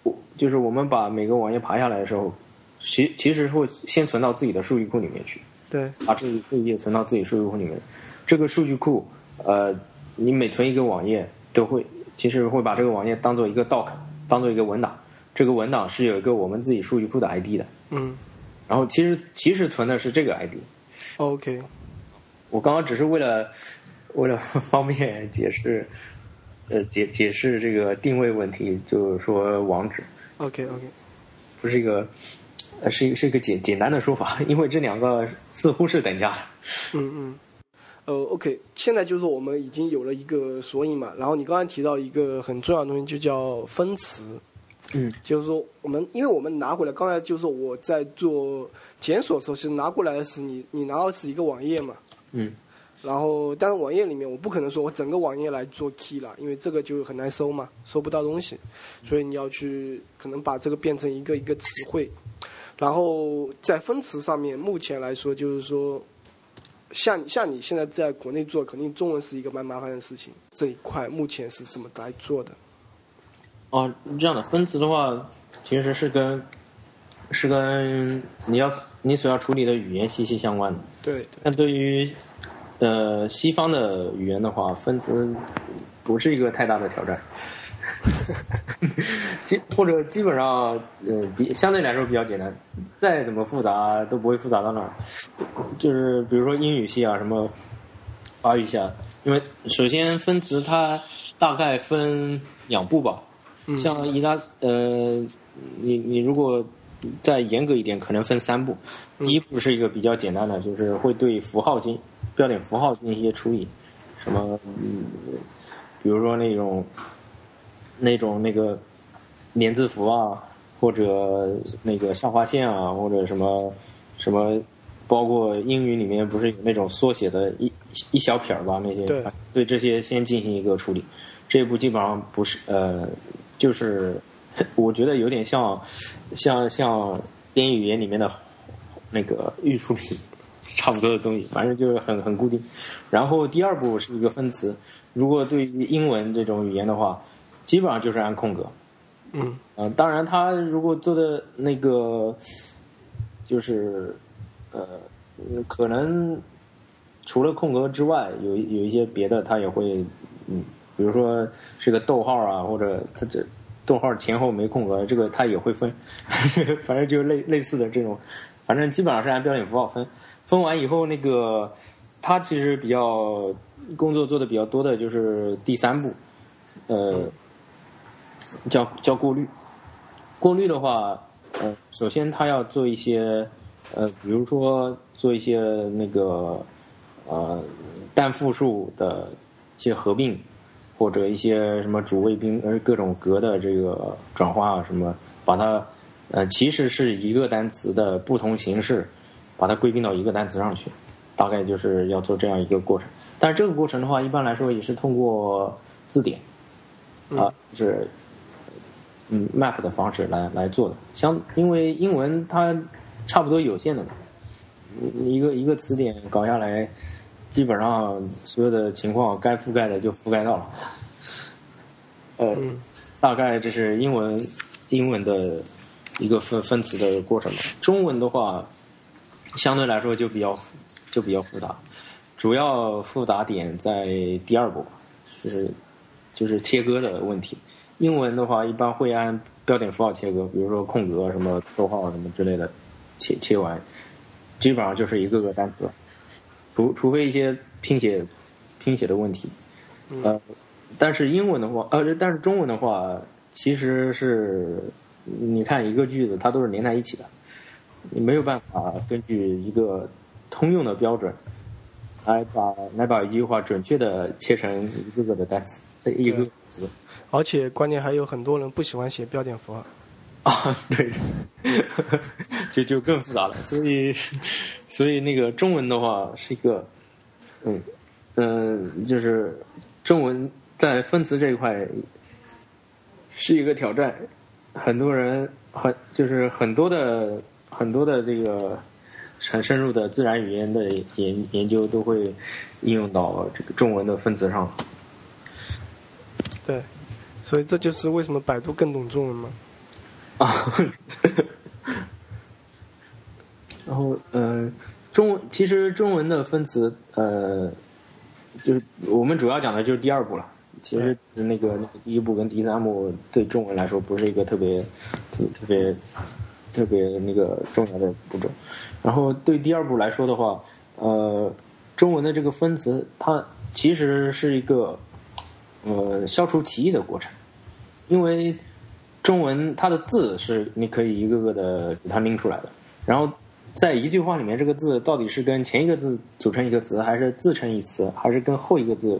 我就是我们把每个网页爬下来的时候，其其实会先存到自己的数据库里面去。对。把这这一页存到自己数据库里面。这个数据库，呃，你每存一个网页，都会其实会把这个网页当做一个 doc，当做一个文档。这个文档是有一个我们自己数据库的 ID 的。嗯。然后其实其实存的是这个 ID。OK。我刚刚只是为了为了 *laughs* 方便解释，呃，解解释这个定位问题，就是说网址。OK OK。不是一个，呃，是一个是一个简简单的说法，因为这两个似乎是等价的。嗯嗯。呃，OK，现在就是说我们已经有了一个索引嘛，然后你刚才提到一个很重要的东西，就叫分词。嗯，就是说我们，因为我们拿回来，刚才就是我在做检索的时候，其实拿过来的是你，你拿到是一个网页嘛。嗯。然后，但是网页里面我不可能说我整个网页来做 key 了，因为这个就很难搜嘛，搜不到东西，所以你要去可能把这个变成一个一个词汇，然后在分词上面，目前来说就是说。像像你现在在国内做，肯定中文是一个蛮麻烦的事情。这一块目前是怎么来做的？哦，这样的分词的话，其实是跟是跟你要你所要处理的语言息息相关的。对。那对于呃西方的语言的话，分词不是一个太大的挑战。*laughs* 基或者基本上，呃，比相对来说比较简单，再怎么复杂都不会复杂到哪儿。就是比如说英语系啊，什么法语系啊，因为首先分词它大概分两步吧。像伊拉呃，你你如果再严格一点，可能分三步。第一步是一个比较简单的，就是会对符号进标点符号进行一些处理，什么嗯，比如说那种。那种那个连字符啊，或者那个下划线啊，或者什么什么，包括英语里面不是有那种缩写的一一小撇儿吧？那些对对这些先进行一个处理。这一步基本上不是呃，就是 *laughs* 我觉得有点像像像编译语言里面的那个预处理差不多的东西，反正就是很很固定。然后第二步是一个分词，如果对于英文这种语言的话。基本上就是按空格，嗯，呃，当然，他如果做的那个，就是呃，可能除了空格之外，有有一些别的，他也会，嗯，比如说是个逗号啊，或者他这逗号前后没空格，这个它也会分，*laughs* 反正就类类似的这种，反正基本上是按标点符号分。分完以后，那个它其实比较工作做的比较多的就是第三步，呃，叫叫过滤。过滤的话，呃，首先它要做一些，呃，比如说做一些那个呃单复数的一些合并。或者一些什么主谓宾呃各种格的这个转化啊什么，把它呃其实是一个单词的不同形式，把它归并到一个单词上去，大概就是要做这样一个过程。但是这个过程的话，一般来说也是通过字典啊，就是嗯 map 的方式来来做的。相因为英文它差不多有限的嘛，一个一个词典搞下来。基本上所有的情况该覆盖的就覆盖到了，呃，大概这是英文英文的一个分分词的过程吧。中文的话，相对来说就比较就比较复杂，主要复杂点在第二步，就是就是切割的问题。英文的话，一般会按标点符号切割，比如说空格、什么逗号什么之类的，切切完，基本上就是一个个单词。除除非一些拼写拼写的问题，呃，但是英文的话，呃，但是中文的话，其实是你看一个句子，它都是连在一起的，你没有办法根据一个通用的标准来把来把一句话准确的切成一个个的单词，一个词。而且关键还有很多人不喜欢写标点符号。啊，对，*laughs* 就就更复杂了。所以，所以那个中文的话是一个，嗯嗯，就是中文在分词这一块是一个挑战。很多人很就是很多的很多的这个很深入的自然语言的研研究都会应用到这个中文的分词上。对，所以这就是为什么百度更懂中文吗？啊，然后嗯，中文其实中文的分词呃，就是我们主要讲的就是第二步了。其实那个那个第一步跟第三步对中文来说不是一个特别特特别特别那个重要的步骤。然后对第二步来说的话，呃，中文的这个分词它其实是一个呃消除歧义的过程，因为。中文它的字是你可以一个个的给它拎出来的，然后在一句话里面，这个字到底是跟前一个字组成一个词，还是自成一词，还是跟后一个字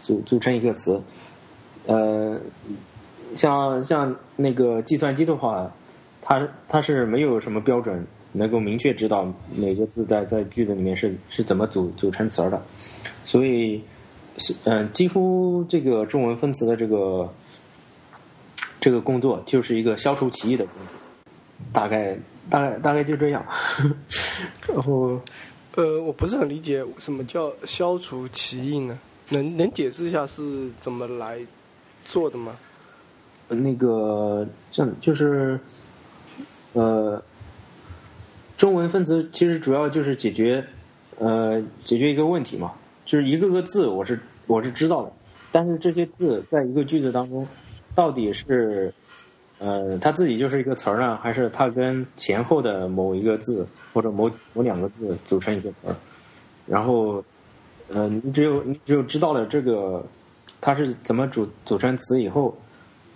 组组成一个词？呃，像像那个计算机的话，它它是没有什么标准能够明确知道每个字在在句子里面是是怎么组组成词儿的，所以是嗯，几乎这个中文分词的这个。这个工作就是一个消除歧义的工作，大概大概大概就这样。*laughs* 然后，呃，我不是很理解什么叫消除歧义呢？能能解释一下是怎么来做的吗？那个，这样就是，呃，中文分词其实主要就是解决，呃，解决一个问题嘛，就是一个个字我是我是知道的，但是这些字在一个句子当中。到底是，呃，它自己就是一个词儿呢，还是它跟前后的某一个字或者某某两个字组成一个词儿？然后，呃，你只有你只有知道了这个它是怎么组组成词以后，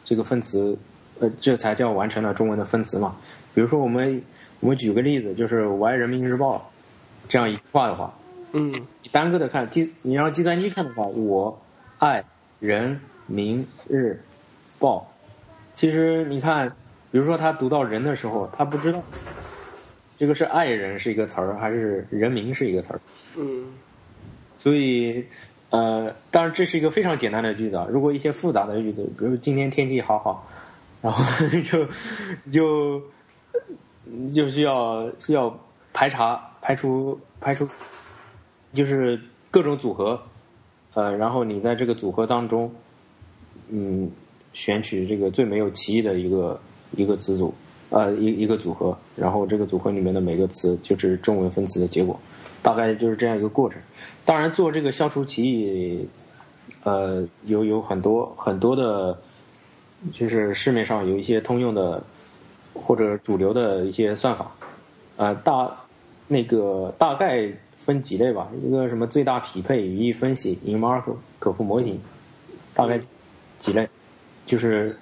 这个分词，呃，这才叫完成了中文的分词嘛。比如说，我们我们举个例子，就是我爱人民日报这样一句话的话，嗯，单个的看计，你让计算机看的话，我爱人民日。报，其实你看，比如说他读到人的时候，他不知道这个是爱人是一个词儿，还是人民是一个词儿。嗯。所以，呃，当然这是一个非常简单的句子啊。如果一些复杂的句子，比如今天天气好好，然后 *laughs* 就就就需要需要排查排除排除，就是各种组合，呃，然后你在这个组合当中，嗯。选取这个最没有歧义的一个一个词组，呃，一一个组合，然后这个组合里面的每个词就是中文分词的结果，大概就是这样一个过程。当然，做这个消除歧义，呃，有有很多很多的就是市面上有一些通用的或者主流的一些算法，呃，大那个大概分几类吧，一个什么最大匹配、语义分析、in mark 可复模型，大概几类，就是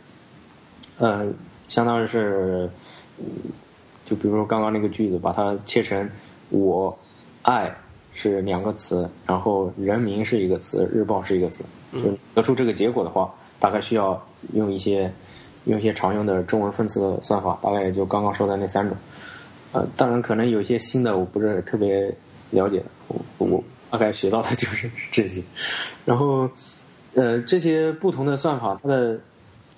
呃，相当于是，就比如说刚刚那个句子，把它切成我爱是两个词，然后人民是一个词，日报是一个词，就得出这个结果的话。大概需要用一些用一些常用的中文分词的算法，大概也就刚刚说的那三种。呃，当然可能有一些新的我不是特别了解的，我我大概学到的 *laughs* 就是这些。然后，呃，这些不同的算法，它的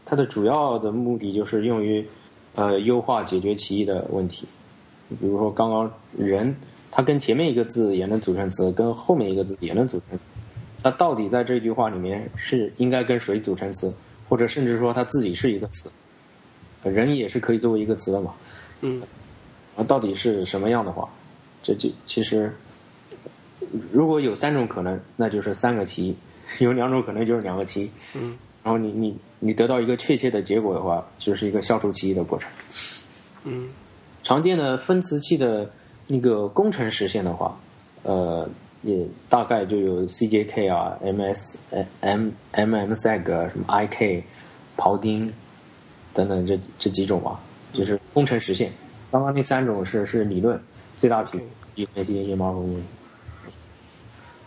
它的主要的目的就是用于呃优化解决歧义的问题。比如说刚刚人，它跟前面一个字也能组成词，跟后面一个字也能组成。那到底在这句话里面是应该跟谁组成词，或者甚至说它自己是一个词，人也是可以作为一个词的嘛？嗯，啊，到底是什么样的话，这就其实如果有三种可能，那就是三个其一；有两种可能就是两个其一。嗯，然后你你你得到一个确切的结果的话，就是一个消除其一的过程。嗯，常见的分词器的那个工程实现的话，呃。也大概就有 CJK 啊、MS、M、MMSeg 什么 IK、庖丁等等这这几种吧，就是工程实现。刚刚那三种是是理论，最大频率分析夜猫。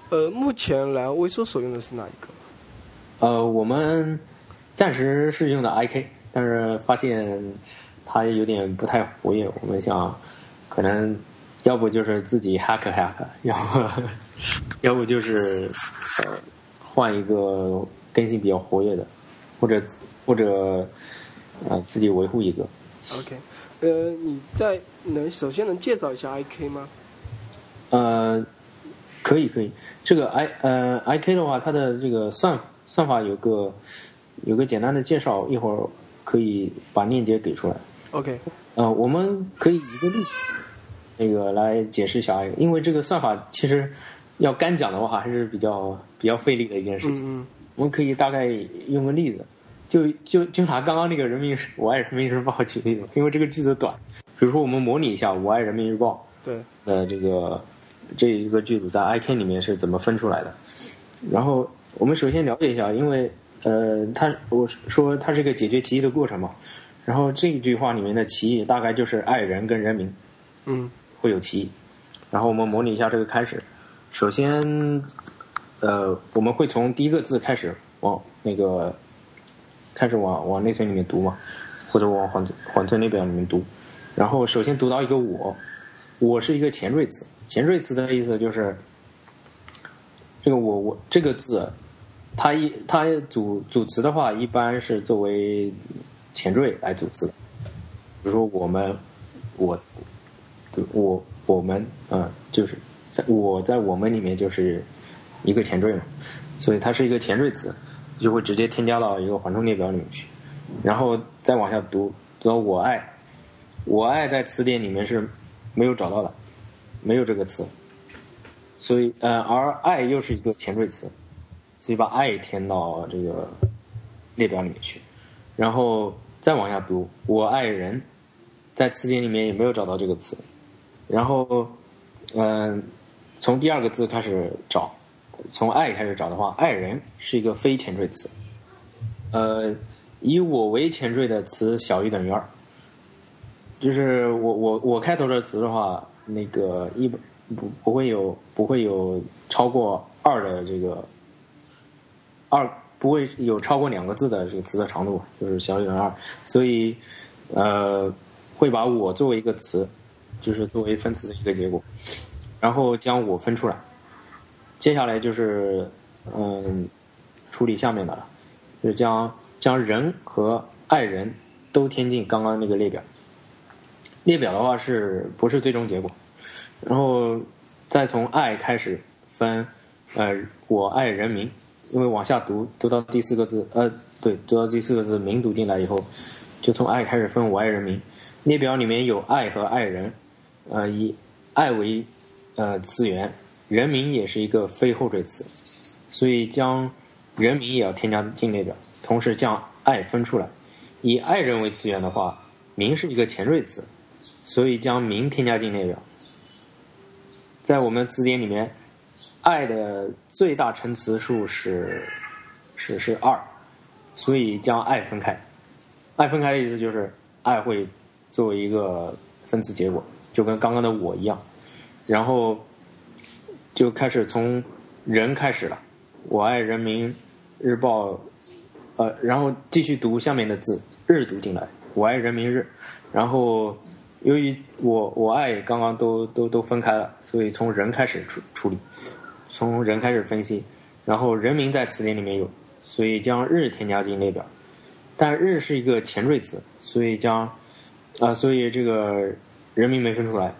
呃，目前来微搜所用的是哪一个？呃，我们暂时是用的 IK，但是发现它有点不太活跃，我们想可能。要不就是自己 hack hack，*laughs* 要不要不就是呃换一个更新比较活跃的，或者或者呃自己维护一个。OK，呃，你在能首先能介绍一下 IK 吗？呃，可以可以，这个 I 呃 IK 的话，它的这个算算法有个有个简单的介绍，一会儿可以把链接给出来。OK，呃，我们可以一个例子。那个来解释一下，因为这个算法其实要干讲的话还是比较比较费力的一件事情。我们可以大概用个例子，就就就拿刚刚那个人民我爱人民日报举例子，因为这个句子短。比如说，我们模拟一下我爱人民日报，对，呃，这个这一个句子在 IK 里面是怎么分出来的？然后我们首先了解一下，因为呃，它我说它是一个解决歧义的过程嘛。然后这一句话里面的歧义大概就是爱人跟人民，嗯。会有歧义，然后我们模拟一下这个开始。首先，呃，我们会从第一个字开始往那个开始往往内存里面读嘛，或者往缓缓存列表里面读。然后首先读到一个我，我是一个前缀词。前缀词的意思就是这个我我这个字，它一它组组词的话，一般是作为前缀来组词。比如说我们我。我我们啊，就是在我在我们里面就是一个前缀嘛，所以它是一个前缀词，就会直接添加到一个缓冲列表里面去，然后再往下读，读到我爱，我爱在词典里面是没有找到的，没有这个词，所以呃，而爱又是一个前缀词，所以把爱填到这个列表里面去，然后再往下读，我爱人，在词典里面也没有找到这个词。然后，嗯，从第二个字开始找，从爱开始找的话，爱人是一个非前缀词。呃，以我为前缀的词小于等于二，就是我我我开头的词的话，那个一不不会有不会有超过二的这个二不会有超过两个字的这个词的长度，就是小于等于二，所以呃会把我作为一个词。就是作为分词的一个结果，然后将我分出来，接下来就是嗯处理下面的了，就是将将人和爱人都添进刚刚那个列表。列表的话是不是最终结果？然后再从爱开始分，呃，我爱人民，因为往下读读到第四个字，呃，对，读到第四个字民读进来以后，就从爱开始分我爱人民。列表里面有爱和爱人。呃，以爱为呃词源，人民也是一个非后缀词，所以将人民也要添加进列表，同时将爱分出来，以爱人为词源的话，民是一个前缀词，所以将名添加进列表。在我们词典里面，爱的最大乘词数是是是二，所以将爱分开。爱分开的意思就是爱会作为一个分词结果，就跟刚刚的我一样，然后就开始从人开始了。我爱人民日报，呃，然后继续读下面的字，日读进来。我爱人民日，然后由于我我爱刚刚都都都分开了，所以从人开始处处理，从人开始分析，然后人民在词典里面有，所以将日添加进列表。但日是一个前缀词，所以将啊，所以这个人民没分出来。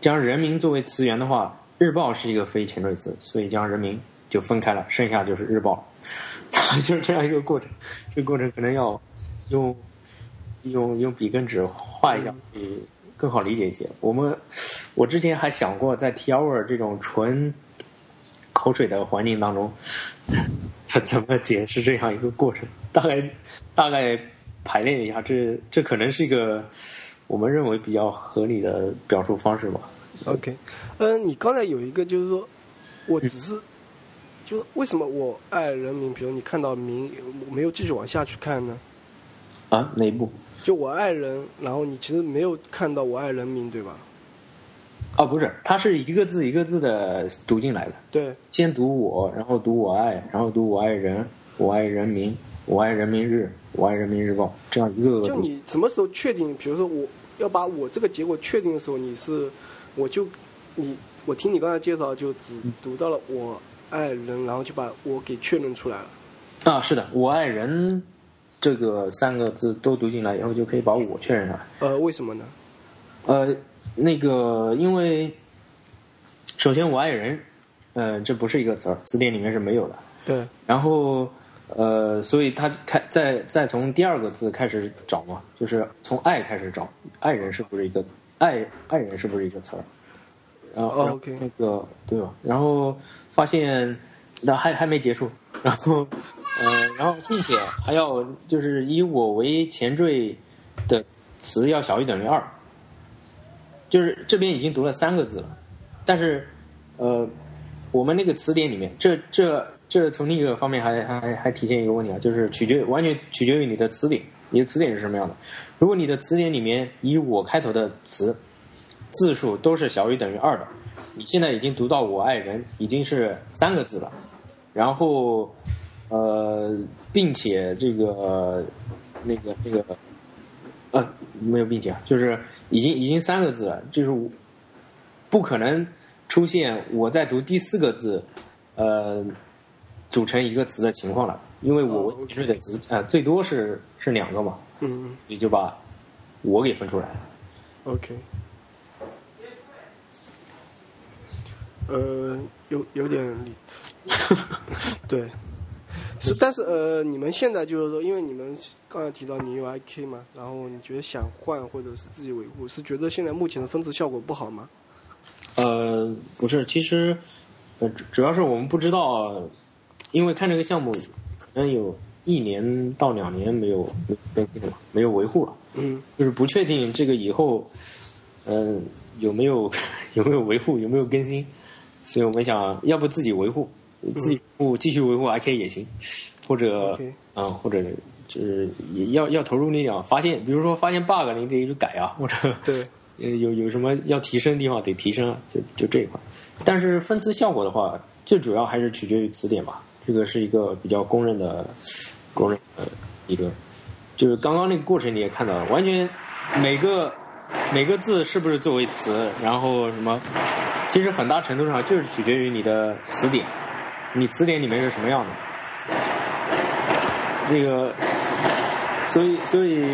将人民作为词源的话，日报是一个非前缀词，所以将人民。就分开了，剩下就是日报，*laughs* 就是这样一个过程。这个过程可能要用用用笔跟纸画一下，会更好理解一些。我们我之前还想过，在 T hour 这种纯口水的环境当中，*laughs* 怎怎么解释这样一个过程？大概大概排练一下，这这可能是一个我们认为比较合理的表述方式吧。OK，嗯，你刚才有一个就是说，我只是。就为什么我爱人民？比如你看到民，没有继续往下去看呢？啊，哪一部？就我爱人，然后你其实没有看到我爱人民，对吧？啊，不是，它是一个字一个字的读进来的。对，先读我，然后读我爱，然后读我爱人，我爱人民，我爱人民日，我爱人民日报，这样一个个。就你什么时候确定？比如说我要把我这个结果确定的时候，你是我就你我听你刚才介绍，就只读到了我。爱人，然后就把我给确认出来了。啊，是的，我爱人这个三个字都读进来以后，就可以把我确认上来。呃，为什么呢？呃，那个，因为首先我爱人，呃，这不是一个词儿，词典里面是没有的。对。然后，呃，所以他开再再从第二个字开始找嘛，就是从爱开始找，爱人是不是一个爱爱人是不是一个词儿？然后那个对吧？然后发现那还还没结束，然后呃，然后并且还要就是以我为前缀的词要小于等于二，就是这边已经读了三个字了，但是呃，我们那个词典里面，这这这从另一个方面还还还体现一个问题啊，就是取决完全取决于你的词典，你的词典是什么样的。如果你的词典里面以我开头的词。字数都是小于等于二的，你现在已经读到“我爱人”已经是三个字了，然后，呃，并且这个那个那个，呃，没有并且，就是已经已经三个字了，就是不可能出现我在读第四个字，呃，组成一个词的情况了，因为我提出的词呃最多是是两个嘛，嗯，你就把我给分出来了，OK。呃，有有点理，*laughs* 对，是，但是呃，你们现在就是说，因为你们刚才提到你有 IK 嘛，然后你觉得想换或者是自己维护，是觉得现在目前的分词效果不好吗？呃，不是，其实呃，主要是我们不知道，因为看这个项目可能有一年到两年没有更新了，没有维护了，嗯，就是不确定这个以后嗯有没有 *laughs* 有没有维护，有没有更新。所以我们想要不自己维护，自己不继续维护 IK 也行，或者嗯，或者就是也要要投入力量，发现比如说发现 bug 你得去改啊，*laughs* 或者对，有有什么要提升的地方得提升啊，就就这一块。但是分词效果的话，最主要还是取决于词典吧，这个是一个比较公认的公认的一个，就是刚刚那个过程你也看到了，完全每个。每个字是不是作为词？然后什么？其实很大程度上就是取决于你的词典，你词典里面是什么样的。这个，所以所以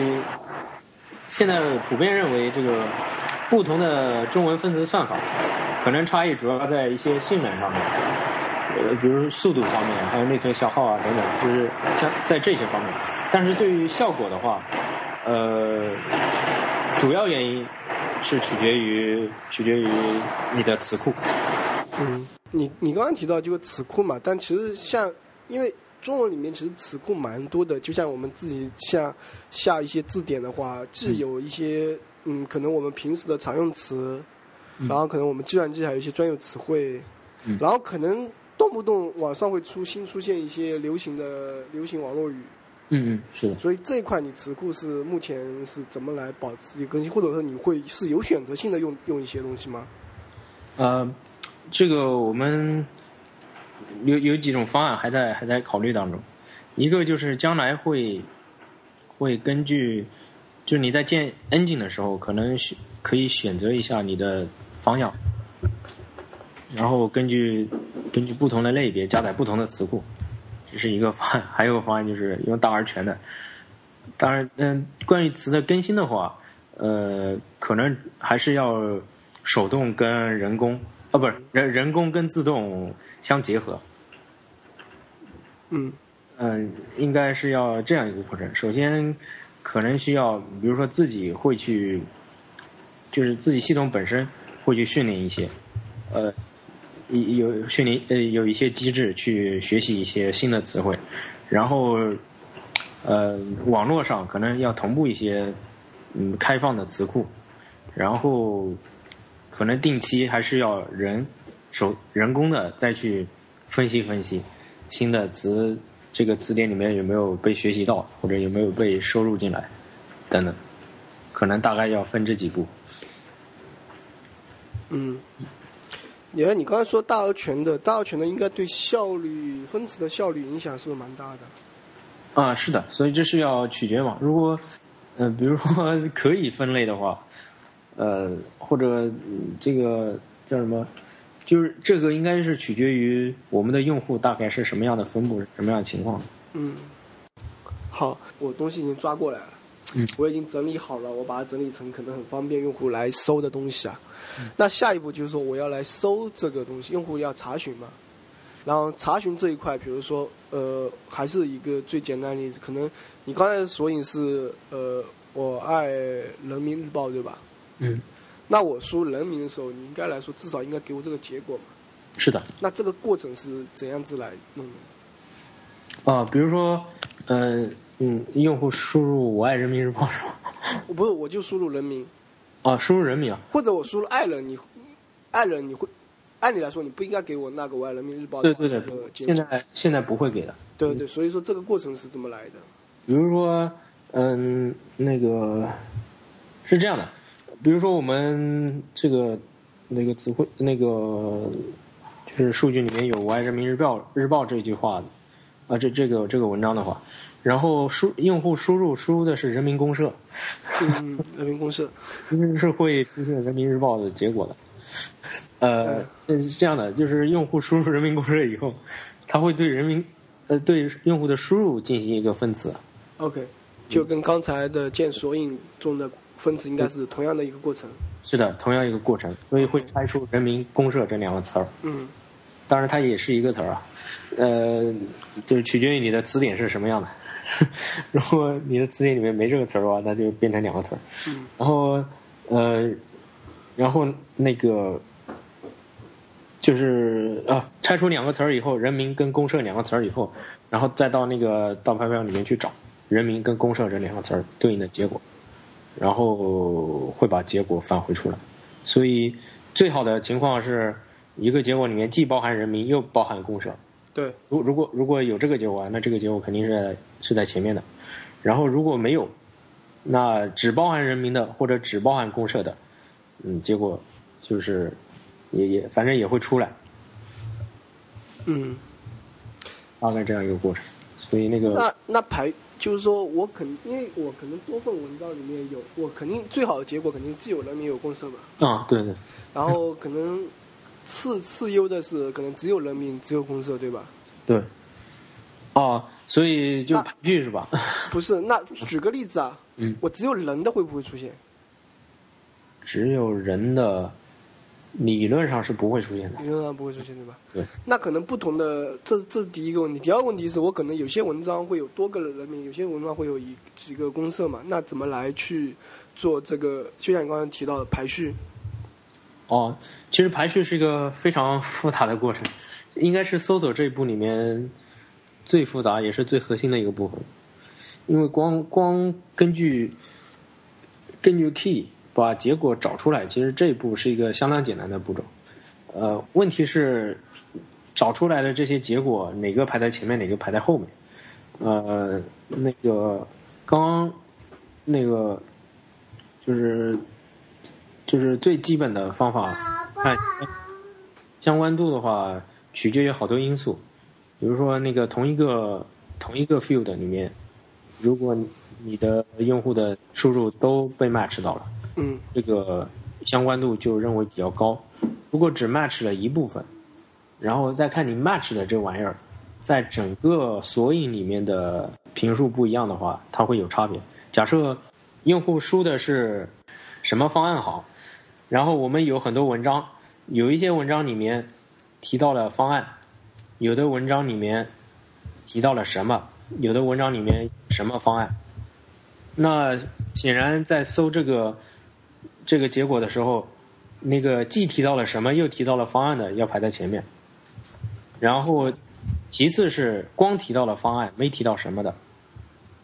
现在普遍认为，这个不同的中文分词算法，可能差异主要在一些性能上面，呃，比如速度方面，还有内存消耗啊等等，就是像在这些方面。但是对于效果的话，呃。主要原因是取决于取决于你的词库。嗯，你你刚刚提到这个词库嘛，但其实像因为中文里面其实词库蛮多的，就像我们自己像下一些字典的话，既有一些嗯，可能我们平时的常用词，嗯然后可能我们计算机还有一些专有词汇，嗯然后可能动不动网上会出新出现一些流行的流行网络语，嗯嗯，是的。所以这一块你词库是目前是怎么来保持一个更新，或者说你会是有选择性的用用一些东西吗？呃，这个我们有有几种方案还在还在考虑当中。一个就是将来会会根据，就是你在建 engine 的时候，可能选可以选择一下你的方向，然后根据根据不同的类别加载不同的词库，这是一个方案。还有个方案就是用大而全的。当然，嗯，关于词的更新的话，呃，可能还是要手动跟人工，啊，不是人人工跟自动相结合。嗯嗯，应该是要这样一个过程。首先，可能需要，比如说自己会去，就是自己系统本身会去训练一些，呃，有有训练呃有一些机制去学习一些新的词汇，然后，呃，网络上可能要同步一些嗯开放的词库，然后可能定期还是要人手人工的再去分析分析新的词。这个词典里面有没有被学习到，或者有没有被收入进来，等等，可能大概要分这几步。嗯，你看你刚才说大而全的，大而全的应该对效率分词的效率影响是不是蛮大的？啊，是的，所以这是要取决嘛。如果，呃，比如说 *laughs* 可以分类的话，呃，或者、嗯这个叫什么，就是这个应该是取决于我们的用户大概是什么样的分布，什么样的情况。嗯，好，我东西已经抓过来了，嗯，我已经整理好了，我把它整理成可能很方便用户来搜的东西啊。那下一步就是说我要来搜这个东西，用户要查询嘛。然后查询这一块，比如说呃，还是一个最简单的例子，可能你刚才的索引是呃，我爱人民日报对吧？嗯，那我输人民的时候，你应该来说至少应该给我这个结果嘛。是的。那这个过程是怎样子来弄的？啊，比如说，呃，嗯，用户输入“我爱人民日报”是吧？我不是，我就输入人民，啊，输入人民啊。或者我输入爱人，你爱人你会，按理来说你不应该给我那个我爱人民日报的对对对那个，结现在现在不会给的。对对，所以说这个过程是怎么来的？比如说，嗯，那个是这样的，比如说我们这个那个词汇，那个就是数据里面有“我爱人民日报”日报这句话，啊，这这个这个文章的话，然后输用户输入输入的是人民公社，嗯，人民公社，是会出现人民日报的结果的。呃，是这样的，就是用户输入人民公社以后，它会对人民呃对用户的输入进行一个分词。OK，就跟刚才的建索引中的分词应该是同样的一个过程。是的，同样一个过程，所以会拆出“人民公社”这两个词儿。嗯当然，它也是一个词儿啊，呃，就是取决于你的词典是什么样的。*laughs* 如果你的词典里面没这个词儿的话，那就变成两个词儿。嗯然后，呃，然后那个就是啊，拆出两个词儿以后，人民跟公社两个词儿以后，然后再到那个倒排表里面去找人民跟公社这两个词儿对应的结果，然后会把结果返回出来。所以最好的情况是一个结果里面既包含人民又包含公社。对，如如果如果有这个结果啊，那这个结果肯定是在是在前面的。然后如果没有，那只包含人民的或者只包含公社的，嗯，结果就是也也反正也会出来，嗯，大概这样一个过程。所以那个那那排就是说我肯，因为我可能多份文章里面有，我肯定最好的结果肯定既有人民有公社嘛。啊，对对然后可能次次优的是可能只有人民只有公社，对吧？*laughs* 对，哦，所以就那排序是吧？*laughs* 不是，那举个例子啊，嗯我只有人的会不会出现？只有人的理论上是不会出现的。理论上不会出现，对吧？对。那可能不同的，这这是第一个问题。第二个问题是我可能有些文章会有多个人名，有些文章会有一几个公社嘛，那怎么来去做这个？就像你刚才提到的排序，哦，其实排序是一个非常复杂的过程，应该是搜索这一步里面，最复杂也是最核心的一个部分，因为光光根据根据 key 把结果找出来，其实这一步是一个相当简单的步骤。呃，问题是找出来的这些结果哪个排在前面，哪个排在后面？呃，那个刚刚那个就是就是最基本的方法看相关度的话，取决于好多因素，比如说那个同一个同一个 field 里面，如果你的用户的输入都被 match 到了，嗯这个相关度就认为比较高。如果只 match 了一部分，然后再看你 match 的这玩意儿，在整个索引里面的评数不一样的话，它会有差别。假设用户输的是什么方案好，然后我们有很多文章，有一些文章里面提到了方案，有的文章里面提到了什么，有的文章里面什么方案。那显然在搜这个这个结果的时候，那个既提到了什么又提到了方案的要排在前面，然后其次是光提到了方案没提到什么的，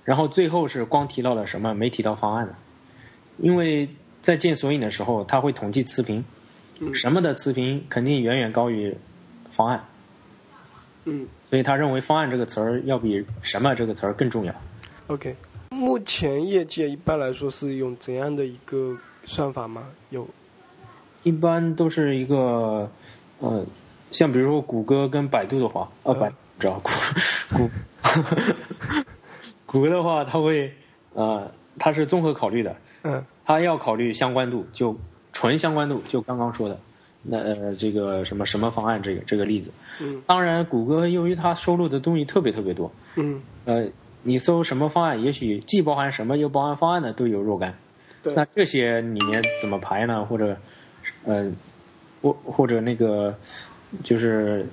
然后最后是光提到了什么没提到方案的，因为在建索引的时候，他会统计词频，什么的词频肯定远远高于方案，嗯。所以他认为方案这个词儿要比什么这个词儿更重要。，OK。目前业界一般来说是用怎样的一个算法吗？有。一般都是一个，呃，像比如说谷歌跟百度的话，呃，嗯。百知道谷 *laughs* 谷 *laughs* 谷歌的话，它会呃，它是综合考虑的，嗯。它要考虑相关度，就纯相关度，就刚刚说的，那呃，这个什么什么方案这个这个例子，嗯。当然，谷歌由于它收录的东西特别特别多，嗯，呃，你搜什么方案，也许既包含什么又包含方案的都有若干。对那这些里面怎么排呢？或者，呃，或或者那个，就是，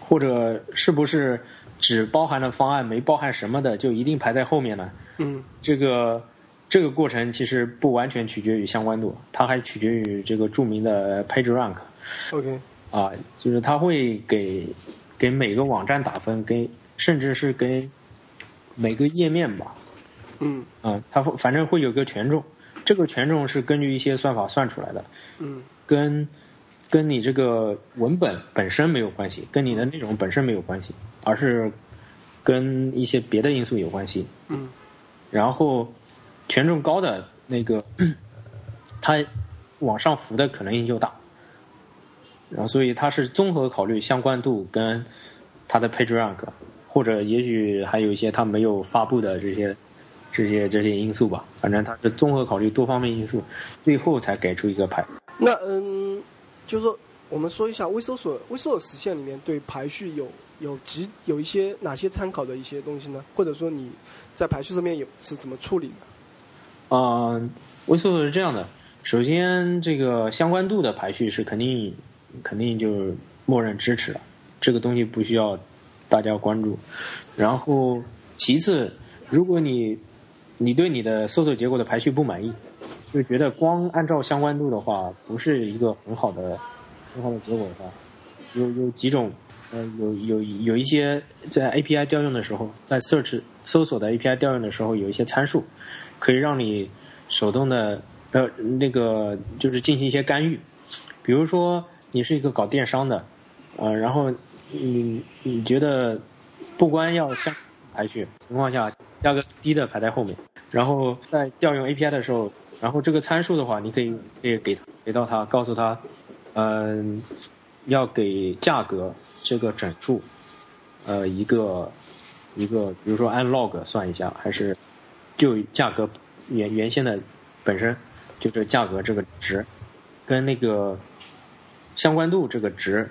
或者是不是只包含了方案没包含什么的，就一定排在后面呢？嗯这个这个过程其实不完全取决于相关度，它还取决于这个著名的 Page Rank。，OK，啊，就是它会给给每个网站打分，给甚至是给每个页面吧，嗯啊，它会反正会有个权重，这个权重是根据一些算法算出来的，嗯跟跟你这个文本本身没有关系，跟你的内容本身没有关系，而是跟一些别的因素有关系。嗯然后权重高的那个，它往上浮的可能性就大。然后，所以它是综合考虑相关度跟它的 page rank，或者也许还有一些它没有发布的这些这些这些因素吧。反正它是综合考虑多方面因素，最后才给出一个排。那嗯，就是说我们说一下微搜索微搜索实现里面对排序有有几有一些哪些参考的一些东西呢？或者说你在排序上面有是怎么处理的？啊、微搜索是这样的，首先这个相关度的排序是肯定肯定就是默认支持的，这个东西不需要大家关注。然后其次，如果你你对你的搜索结果的排序不满意，就觉得光按照相关度的话不是一个很好的很好的结果的话，有有几种呃有有有一些在 API 调用的时候，在 search 搜索的 API 调用的时候有一些参数。可以让你手动的呃那个就是进行一些干预，比如说你是一个搞电商的，呃，然后你你觉得不光要相排序情况下价格低的排在后面，然后在调用 API 的时候，然后这个参数的话，你可以可以给给到他，告诉他，嗯、要给价格这个整数，呃，一个一个，比如说按 log 算一下，还是就价格原原先的本身就这价格这个值，跟那个相关度这个值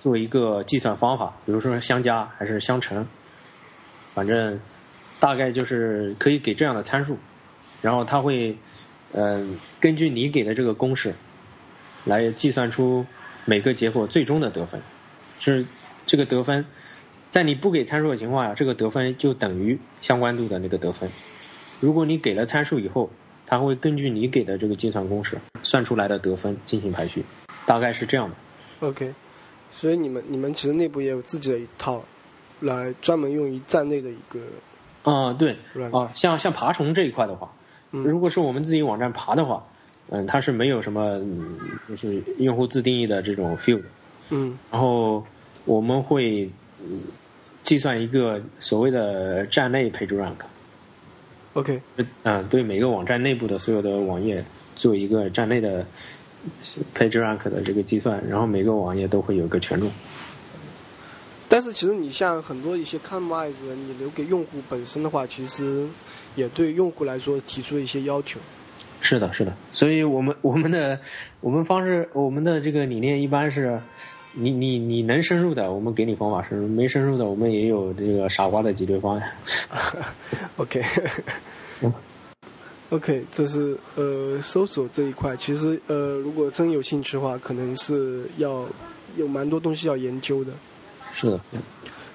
做一个计算方法，比如说相加还是相乘，反正大概就是可以给这样的参数，然后它会嗯、根据你给的这个公式来计算出每个结果最终的得分，是这个得分。在你不给参数的情况下，这个得分就等于相关度的那个得分。如果你给了参数以后，它会根据你给的这个计算公式算出来的得分进行排序，大概是这样的。OK，所以你们你们其实内部也有自己的一套来专门用于站内的一个啊、对。啊，像像爬虫这一块的话，嗯。如果是我们自己网站爬的话，嗯，它是没有什么嗯就是用户自定义的这种 field，嗯。然后我们会嗯计算一个所谓的站内 page rank，，OK，嗯、对每个网站内部的所有的网页做一个站内的 page rank 的这个计算，然后每个网页都会有一个权重。但是其实你像很多一些 customize，你留给用户本身的话，其实也对用户来说提出了一些要求。是的，是的，所以我们 *laughs* 我们的我们方式，我们的这个理念一般是，你你你能深入的，我们给你方法深入；没深入的，我们也有这个傻瓜的解决方案。*laughs* OK，嗯 *laughs* OK，这是呃搜索这一块。其实呃，如果真有兴趣的话，可能是要有蛮多东西要研究的。是的，是的。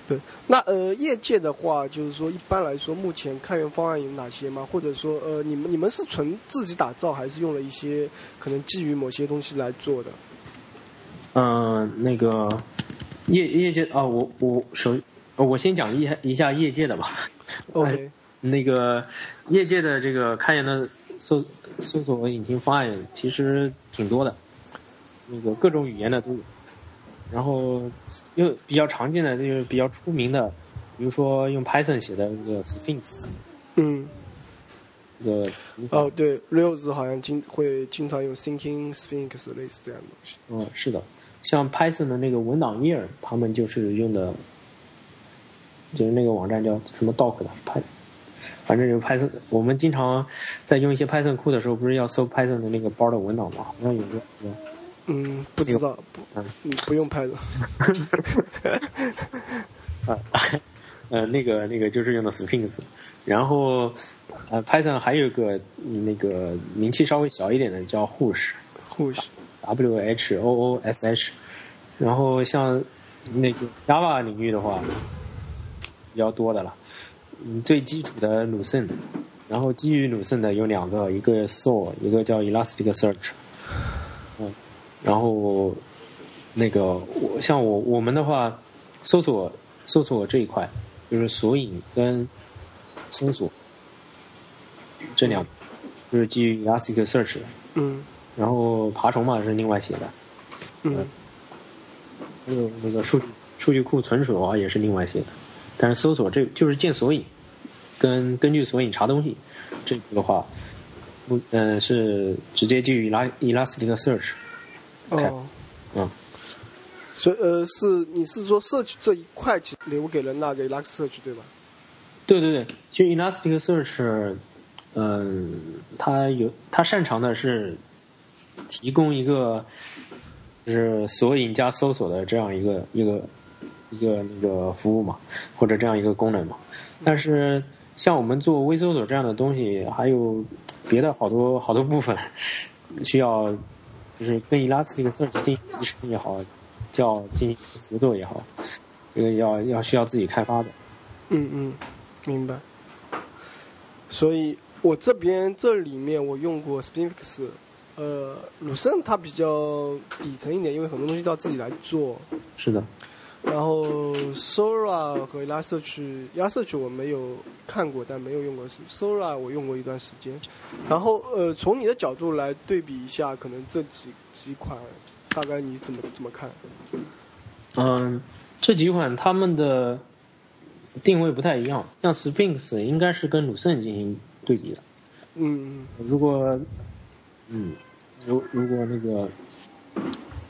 对，那呃，业界的话，就是说一般来说，目前开源方案有哪些吗？或者说呃，你们你们是纯自己打造，还是用了一些可能基于某些东西来做的？嗯、那个业业界啊，我我首呃我先讲一一下业界的吧。OK，那个业界的这个开源的搜搜索引擎方案其实挺多的，那个各种语言的都有。然后又比较常见的就是比较出名的，比如说用 Python 写的那个 Sphinx 嗯，这个语法，哦，对，Rails 好像经会经常用 Thinking Sphinx 类似这样的东西。嗯，是的，像 Python 的那个文档页，他们就是用的，就是那个网站叫什么 doc 的 Py，反正有 Python，我们经常在用一些 Python 库的时候，不是要搜 Python 的那个包的文档吗？好像有个有个嗯，不知道，不，嗯嗯，不用拍的。*laughs* 呃，那个那个就是用的 Sphinx，然后呃 Python 还有一个嗯那个名气稍微小一点的叫 Whoosh。护士，W H O O S H，然后像那个 Java 领域的话，比较多的了。嗯，最基础的 Lucene，然后基于 Lucene 的有两个，一个 Soul，一个叫 Elasticsearch。嗯，然后那个我像我我们的话，搜索搜索这一块就是索引跟搜索这两，就是基于 Elasticsearch 的。嗯。然后爬虫嘛是另外写的，嗯。还有那个数据数据库存储的话也是另外写的，但是搜索这就是建索引，跟根据索引查东西，这个的话，不嗯、是直接基于 Ela- Elasticsearch，看哦，嗯，所以呃，是你是说社区这一块其实留给了那个 Elasticsearch 对吧？对对对，其实 Elasticsearch，嗯、它有它擅长的是提供一个就是索引加搜索的这样一个一个一个那个服务嘛，或者这样一个功能嘛。但是像我们做微搜索这样的东西，还有别的好多好多部分需要，就是跟 Elasticsearch 进行集成也好，叫进行合作也好，这个要要需要自己开发的。嗯嗯，明白。所以我这边这里面我用过 Sphinx，呃，鲁森它比较底层一点，因为很多东西都要自己来做。是的。然后 Sora 和 Elasticsearch，Elasticsearch 我没有看过，但没有用过。Sora 我用过一段时间。然后呃，从你的角度来对比一下，可能这几几款，大概你怎么怎么看？嗯，这几款他们的定位不太一样，像 Sphinx 应该是跟鲁圣进行对比的。嗯如果，嗯，如如果那个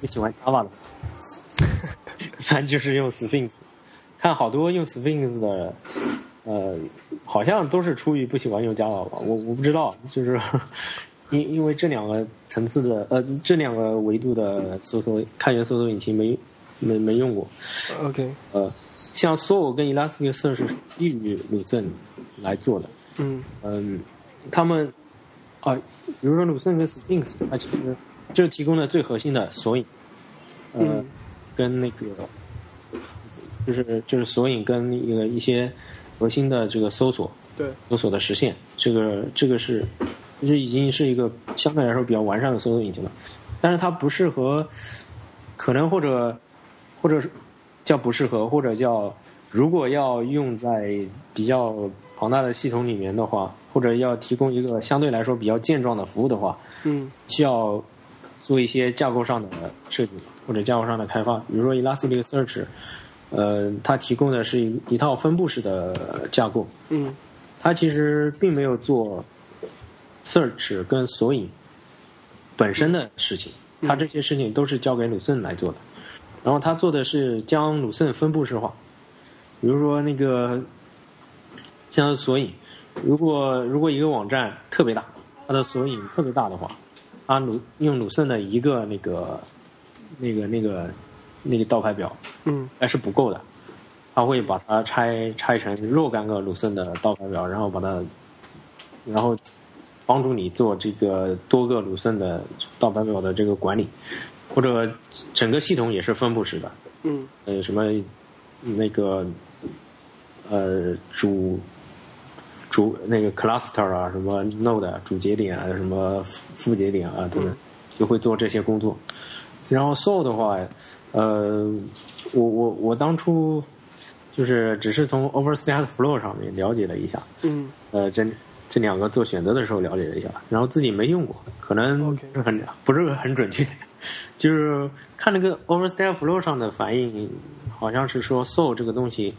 你喜欢 Java 的，*laughs* *laughs* 一般就是用 Sphinx。看好多用 Sphinx 的，呃，好像都是出于不喜欢用 Java 吧，我我不知道，就是 *laughs* 因因为这两个层次的，呃，这两个维度的搜索开源搜索引擎没没没用过。，OK，呃，像 Soul 跟 Elasticsearch 是基于 Lucene 来做的。嗯嗯，他们啊、比如说 Lucene 跟 Sphinx，它其实就是提供了最核心的索引，呃，嗯跟那个就是就是索引跟一个一些核心的这个搜索对，搜索的实现，这个这个是就是已经是一个相对来说比较完善的搜索引擎了，但是它不适合，可能或者或者是叫不适合，或者叫如果要用在比较庞大的系统里面的话，或者要提供一个相对来说比较健壮的服务的话，嗯。需要做一些架构上的设计或者架构上的开发。比如说 Elasticsearch，呃，它提供的是一一套分布式的架构，嗯它其实并没有做 search 跟索引本身的事情，它这些事情都是交给鲁森来做的。然后他做的是将鲁森分布式化，比如说那个像索引，如果如果一个网站特别大，它的索引特别大的话，它鲁用鲁森的一个那个那个那个那个倒排表嗯。还是不够的，他会把它拆拆成若干个鲁森的倒排表，然后把它，然后帮助你做这个多个鲁森的倒排表的这个管理，或者整个系统也是分布式的，嗯。呃，什么那个呃主主那个 cluster 啊，什么 node 啊主节点啊，什么副副节点啊等等，就会做这些工作。然后 Soul 的话，呃，我我我当初就是只是从 OverStack Flow 上面了解了一下，嗯呃，这这两个做选择的时候了解了一下，然后自己没用过，可能不是很不是很准确。*laughs* 就是看那个 OverStack Flow 上的反应，好像是说 Soul 这个东西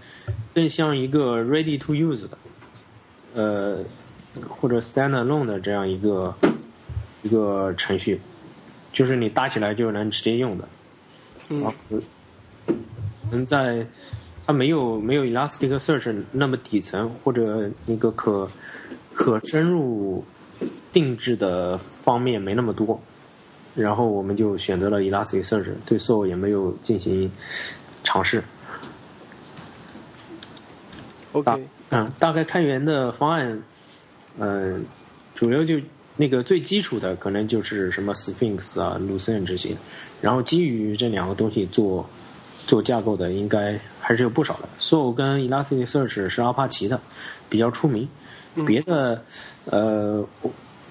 更像一个 Ready to Use 的，呃，或者 Standalone 的这样一个一个程序，就是你搭起来就能直接用的。嗯然后能在它没有没有 Elasticsearch 那么底层或者那个可可深入定制的方面没那么多，然后我们就选择了 Elasticsearch，对 Soul 也没有进行尝试。，OK，嗯，大概开源的方案，嗯、主要就那个最基础的可能就是什么 Sphinx 啊、Lucene 这些，然后基于这两个东西做做架构的，应该还是有不少的。Soul 跟 Elasticsearch 是阿帕奇的，比较出名。别的，呃，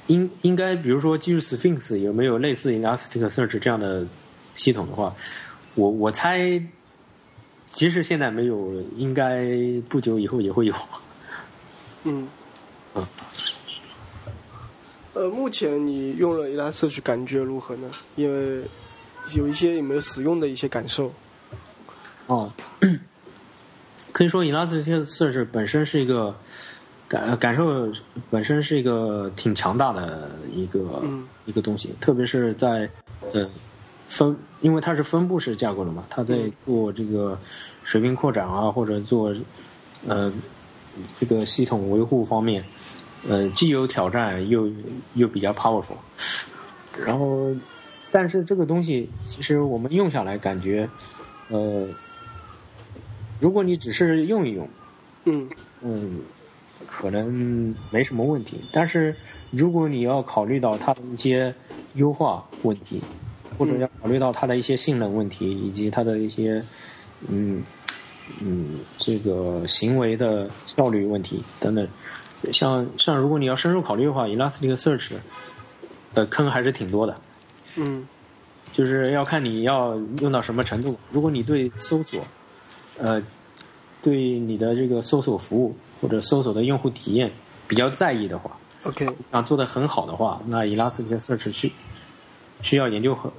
应应该比如说基于 Sphinx 有没有类似 Elasticsearch 这样的系统的话，我我猜。即使现在没有，应该不久以后也会有。嗯嗯呃，目前你用了 Elasticsearch 感觉如何呢？因为有一些有没有使用的一些感受？哦，*clears throat* 可以说 Elasticsearch 本身是一个感感受本身是一个挺强大的一个、嗯一个东西，特别是在呃分，因为它是分布式架构的嘛，它在嗯。做这个水平扩展啊，或者做呃这个系统维护方面，呃既有挑战又又比较 powerful，然后但是这个东西其实我们用下来感觉，呃，如果你只是用一用，嗯。嗯，可能没什么问题。但是如果你要考虑到它的一些优化问题，或者要考虑到它的一些性能问题，以及它的一些嗯嗯这个行为的效率问题等等，像像如果你要深入考虑的话，Elasticsearch 的坑还是挺多的。嗯就是要看你要用到什么程度。如果你对搜索，呃，对你的这个搜索服务或者搜索的用户体验比较在意的话，，OK，啊，做的很好的话，那 Elasticsearch 需需要研究很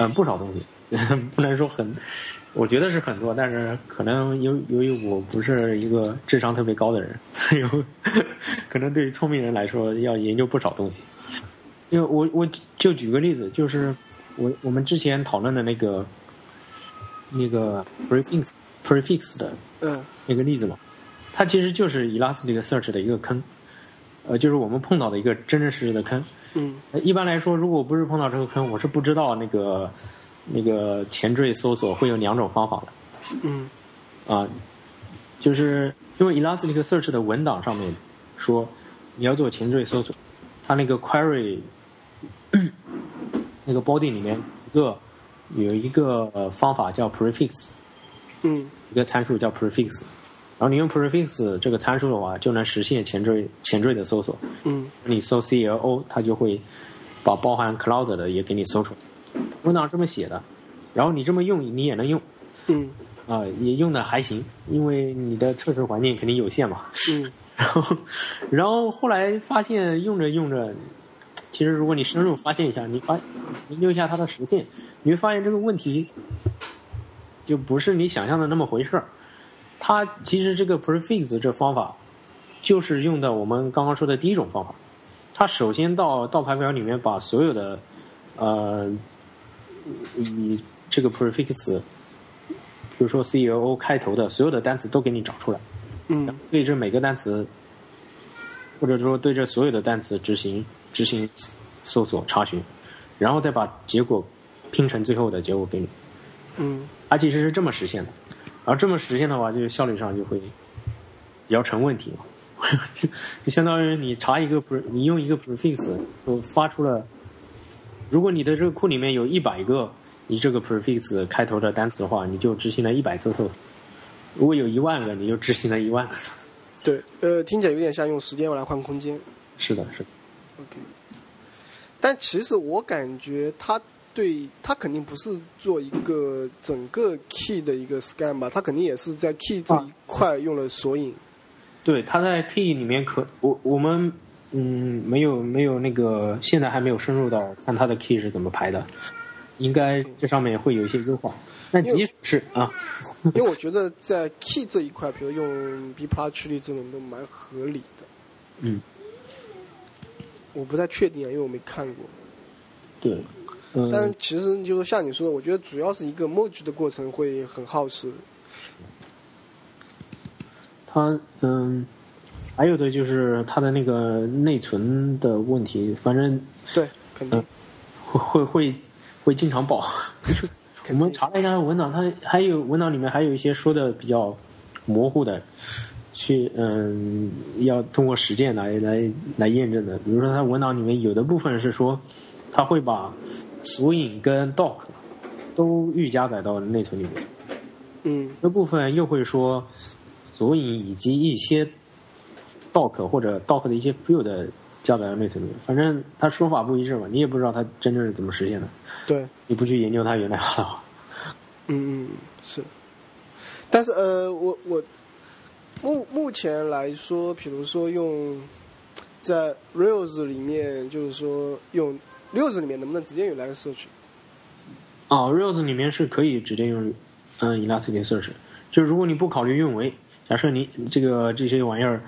嗯不少东西，*laughs* 不能说很，我觉得是很多，但是可能由由于我不是一个智商特别高的人，*laughs* 所以可能对于聪明人来说要研究不少东西。因为我我就举个例子，就是我我们之前讨论的那个那个 prefix prefix 的嗯那个例子嘛，它其实就是 Elasticsearch 的一个坑，呃，就是我们碰到的一个真真实实的坑。嗯。呃一般来说，如果不是碰到这个坑，我是不知道那个那个前缀搜索会有两种方法的嗯。啊，就是因为 Elasticsearch 的文档上面说你要做前缀搜索，它那个 query *coughs* 那个 body 里面一个有一个呃方法叫 prefix，嗯。一个参数叫 prefix，然后你用 prefix 这个参数的话，就能实现前缀前缀的搜索。嗯你搜 CLO，它就会把包含 cloud 的也给你搜出来。文档这么写的，然后你这么用你也能用嗯啊、也用的还行，因为你的测试环境肯定有限嘛。嗯 *laughs* 然后，然后后来发现用着用着，其实如果你深入发现一下，你发研究一下它的实现，你会发现这个问题就不是你想象的那么回事儿。它其实这个 prefix 这方法就是用的我们刚刚说的第一种方法。它首先到倒排表里面把所有的呃以这个 prefix，比如说 CEO 开头的所有的单词都给你找出来。嗯对这每个单词，或者说对这所有的单词执行执行搜索查询，然后再把结果拼成最后的结果给你。嗯它其实是这么实现的，然后这么实现的话，就是效率上就会比较成问题嘛。*laughs* 就就相当于你查一个 pre，你用一个 prefix，我发出了，如果你的这个库里面有一百个你这个 prefix 开头的单词的话，你就执行了一百次搜索；如果有一万个，你就执行了一万个。对，呃，听起来有点像用时间来换空间。是的，是的。OK，但其实我感觉他对他肯定不是做一个整个 key 的一个 scan 吧，他肯定也是在 key 这一块用了索引。对，它在 key 里面可我我们嗯没有没有那个现在还没有深入到看它的 key 是怎么排的，应该这上面会有一些优化。那即使是啊，*laughs* 因为我觉得在 key 这一块，比如用 B plus 去力这种都蛮合理的。嗯，我不太确定啊，因为我没看过。对，嗯，但其实就是像你说的，我觉得主要是一个 merge 的过程会很耗时。它嗯，还有的就是它的那个内存的问题，反正对，肯定。会会会会经常爆。*laughs* 我们查了一下文档，它还有文档里面还有一些说的比较模糊的，去嗯要通过实践来来来验证的。比如说，它文档里面有的部分是说，它会把索引跟 doc 都预加载到内存里面，嗯这部分又会说索引以及一些 doc 或者 doc 的一些 field 加载到内存里面。反正它说法不一致嘛，你也不知道它真正是怎么实现的。对，你不去研究它原来的话，嗯嗯是。但是呃，我我目目前来说，比如说用在 Rails 里面，就是说用 Rails 里面能不能直接用 Elasticsearch？哦，Rails 里面是可以直接用嗯 Elasticsearch，就如果你不考虑运维，假设你这个这些玩意儿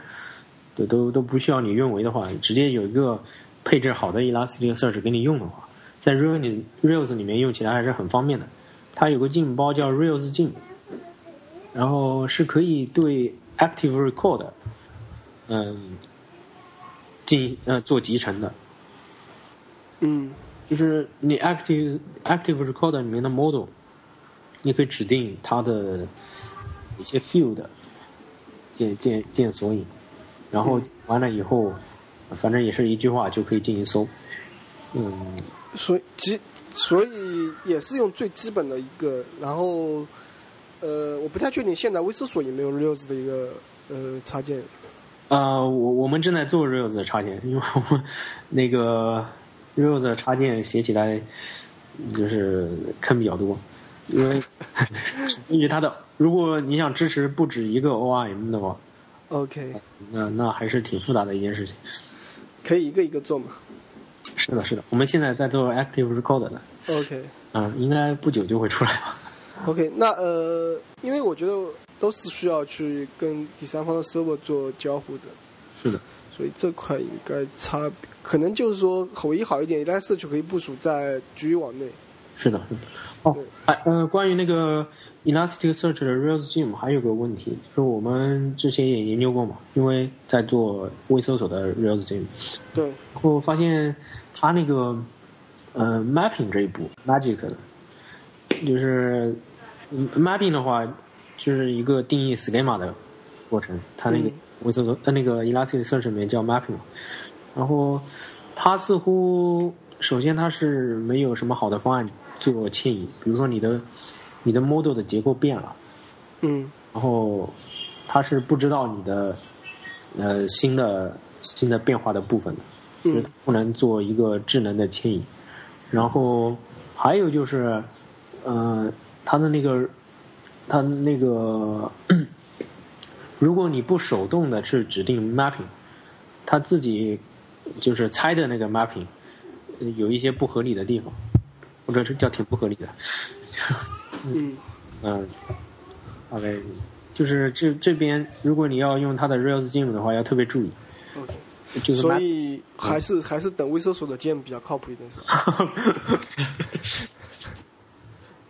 都都都不需要你运维的话，直接有一个配置好的 Elasticsearch 给你用的话，在 Rails 里 Rails 里面用起来还是很方便的。它有个进包叫 Rails 进，然后是可以对 Active Record 嗯进呃做集成的。嗯就是你 active active recorder 里面的 model，你可以指定它的一些 field 建建建索引，然后完了以后，反正也是一句话就可以进行搜。嗯，所以基所以也是用最基本的一个，然后呃，我不太确定现在微搜索有没有 Rails 的一个呃插件。呃，我我们正在做 Rails 的插件，因为我们那个 Rails 的插件写起来就是坑比较多，因为 *laughs* 因为它的如果你想支持不止一个 ORM 的话，OK，那那还是挺复杂的一件事情。可以一个一个做嘛。是的，是的，我们现在在做 Active Record 的，OK 嗯，应该不久就会出来吧。OK，那呃，因为我觉得都是需要去跟第三方的 server 做交互的，是的，所以这块应该差别可能就是说唯一好一点，Elastic 可以部署在局域网内。是的，是的。哦，还呃，关于那个 Elasticsearch 的 Rails Gem 还有个问题，就是我们之前也研究过嘛，因为在做微搜索的 Rails Gem，对，然后发现它那个呃 mapping 这一步 Magic 的，就是嗯 mapping 的话，就是一个定义 schema 的过程，它那个嗯。微搜索呃那个 Elasticsearch 里面叫 mapping，然后它似乎首先它是没有什么好的方案做牵引，比如说你的你的 model 的结构变了。嗯然后它是不知道你的呃新的新的变化的部分的，不能做一个智能的牵引。然后还有就是，呃，它的那个它那个，如果你不手动的去指定 mapping，它自己就是猜的那个 mapping 有一些不合理的地方，或者是叫挺不合理的。嗯 *laughs* 嗯，OK，就是这这边如果你要用它的 Rails Gem 的话，要特别注意。，OK。就是所以还是还是等微搜索的 gem 比较靠谱一点，是吧？*laughs*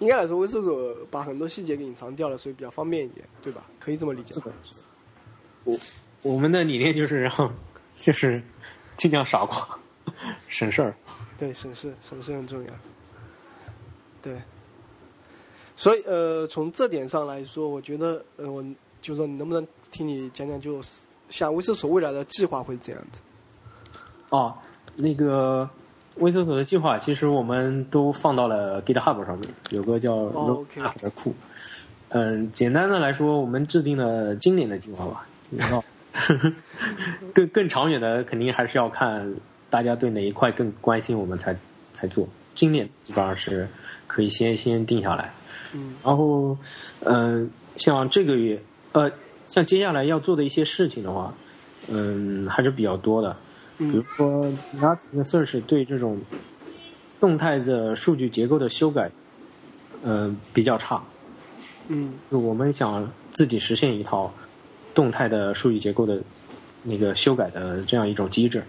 应该来说，微搜索把很多细节给隐藏掉了，所以比较方便一点，对吧？可以这么理解是的。我我们的理念就是让，就是尽量傻瓜，省事儿。对，省事省事很重要。对，所以呃，从这点上来说，我觉得呃，我就说你能不能听你讲讲，就是像微搜索未来的计划会是这样子？哦，那个微搜索的计划，其实我们都放到了 GitHub 上面，有个叫哦 OK Roadmap 的库。嗯，简单的来说，我们制定了今年的计划吧。*laughs* 然后 *laughs* 更更长远的，肯定还是要看大家对哪一块更关心，我们才才做。今年基本上是可以先先定下来。嗯然后，嗯、像这个月，呃，像接下来要做的一些事情的话，嗯，还是比较多的。比如嗯说 n a s t Search 对这种动态的数据结构的修改，嗯、比较差。嗯就我们想自己实现一套动态的数据结构的那个修改的这样一种机制，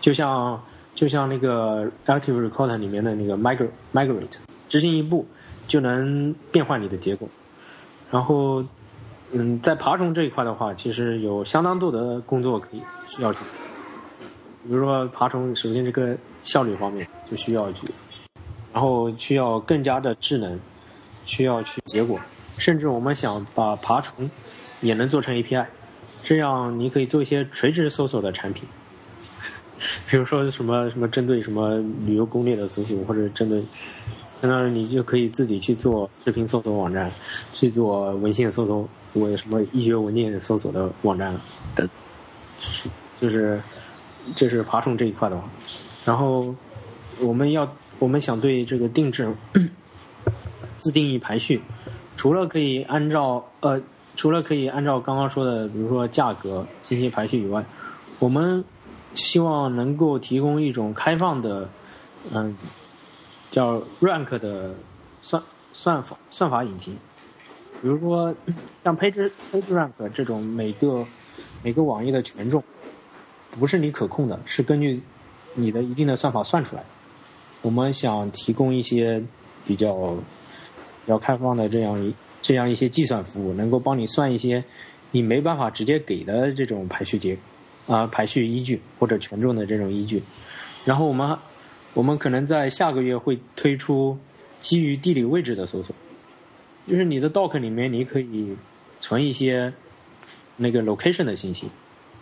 就像就像那个 Active Record 里面的那个 migrate migrate，执行一步就能变换你的结构。然后，嗯，在爬虫这一块的话，其实有相当多的工作可以需要去，比如说爬虫，首先这个效率方面就需要去，然后需要更加的智能，需要去结果。甚至我们想把爬虫也能做成 API，这样你可以做一些垂直搜索的产品，*laughs* 比如说什么什么针对什么旅游攻略的搜索，或者针对，相当于你就可以自己去做视频搜索网站，去做文献搜索，我什么医学文件搜索的网站等，是就是这是爬虫这一块的话，然后我们要我们想对这个定制 *coughs* 自定义排序。除了可以按照呃，除了可以按照刚刚说的，比如说价格进行排序以外，我们希望能够提供一种开放的，嗯、叫 rank 的算算法算法引擎。比如说像 Page Page Rank 这种每个每个网页的权重不是你可控的，是根据你的一定的算法算出来的。我们想提供一些比较比较开放的这样一这样一些计算服务，能够帮你算一些你没办法直接给的这种排序结啊、排序依据或者权重的这种依据。然后我们我们可能在下个月会推出基于地理位置的搜索，就是你的 doc 里面你可以存一些那个 location 的信息，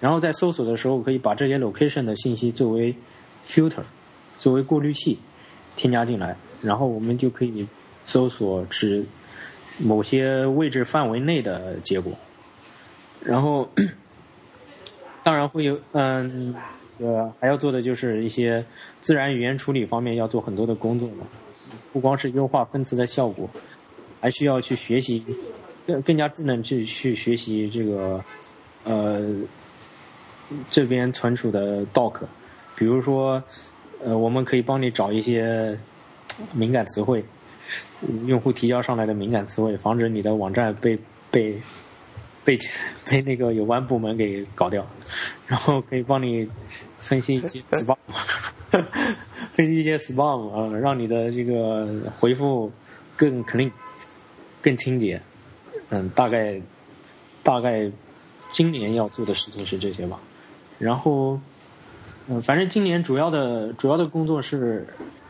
然后在搜索的时候可以把这些 location 的信息作为 filter，作为过滤器添加进来，然后我们就可以搜索只某些位置范围内的结果，然后 *clears throat* 当然会有嗯呃还要做的就是一些自然语言处理方面要做很多的工作嘛，不光是优化分词的效果，还需要去学习更更加智能去去学习这个呃这边存储的 doc，比如说呃我们可以帮你找一些敏感词汇。用户提交上来的敏感词汇，防止你的网站被被被 *laughs* 被那个有关部门给搞掉，然后可以帮你分析一些 *laughs* spam，*laughs* 分析一些 spam 啊、呃，让你的这个回复更 clean、更清洁。嗯，大概大概今年要做的事情是这些吧。然后，嗯，反正今年主要的主要的工作是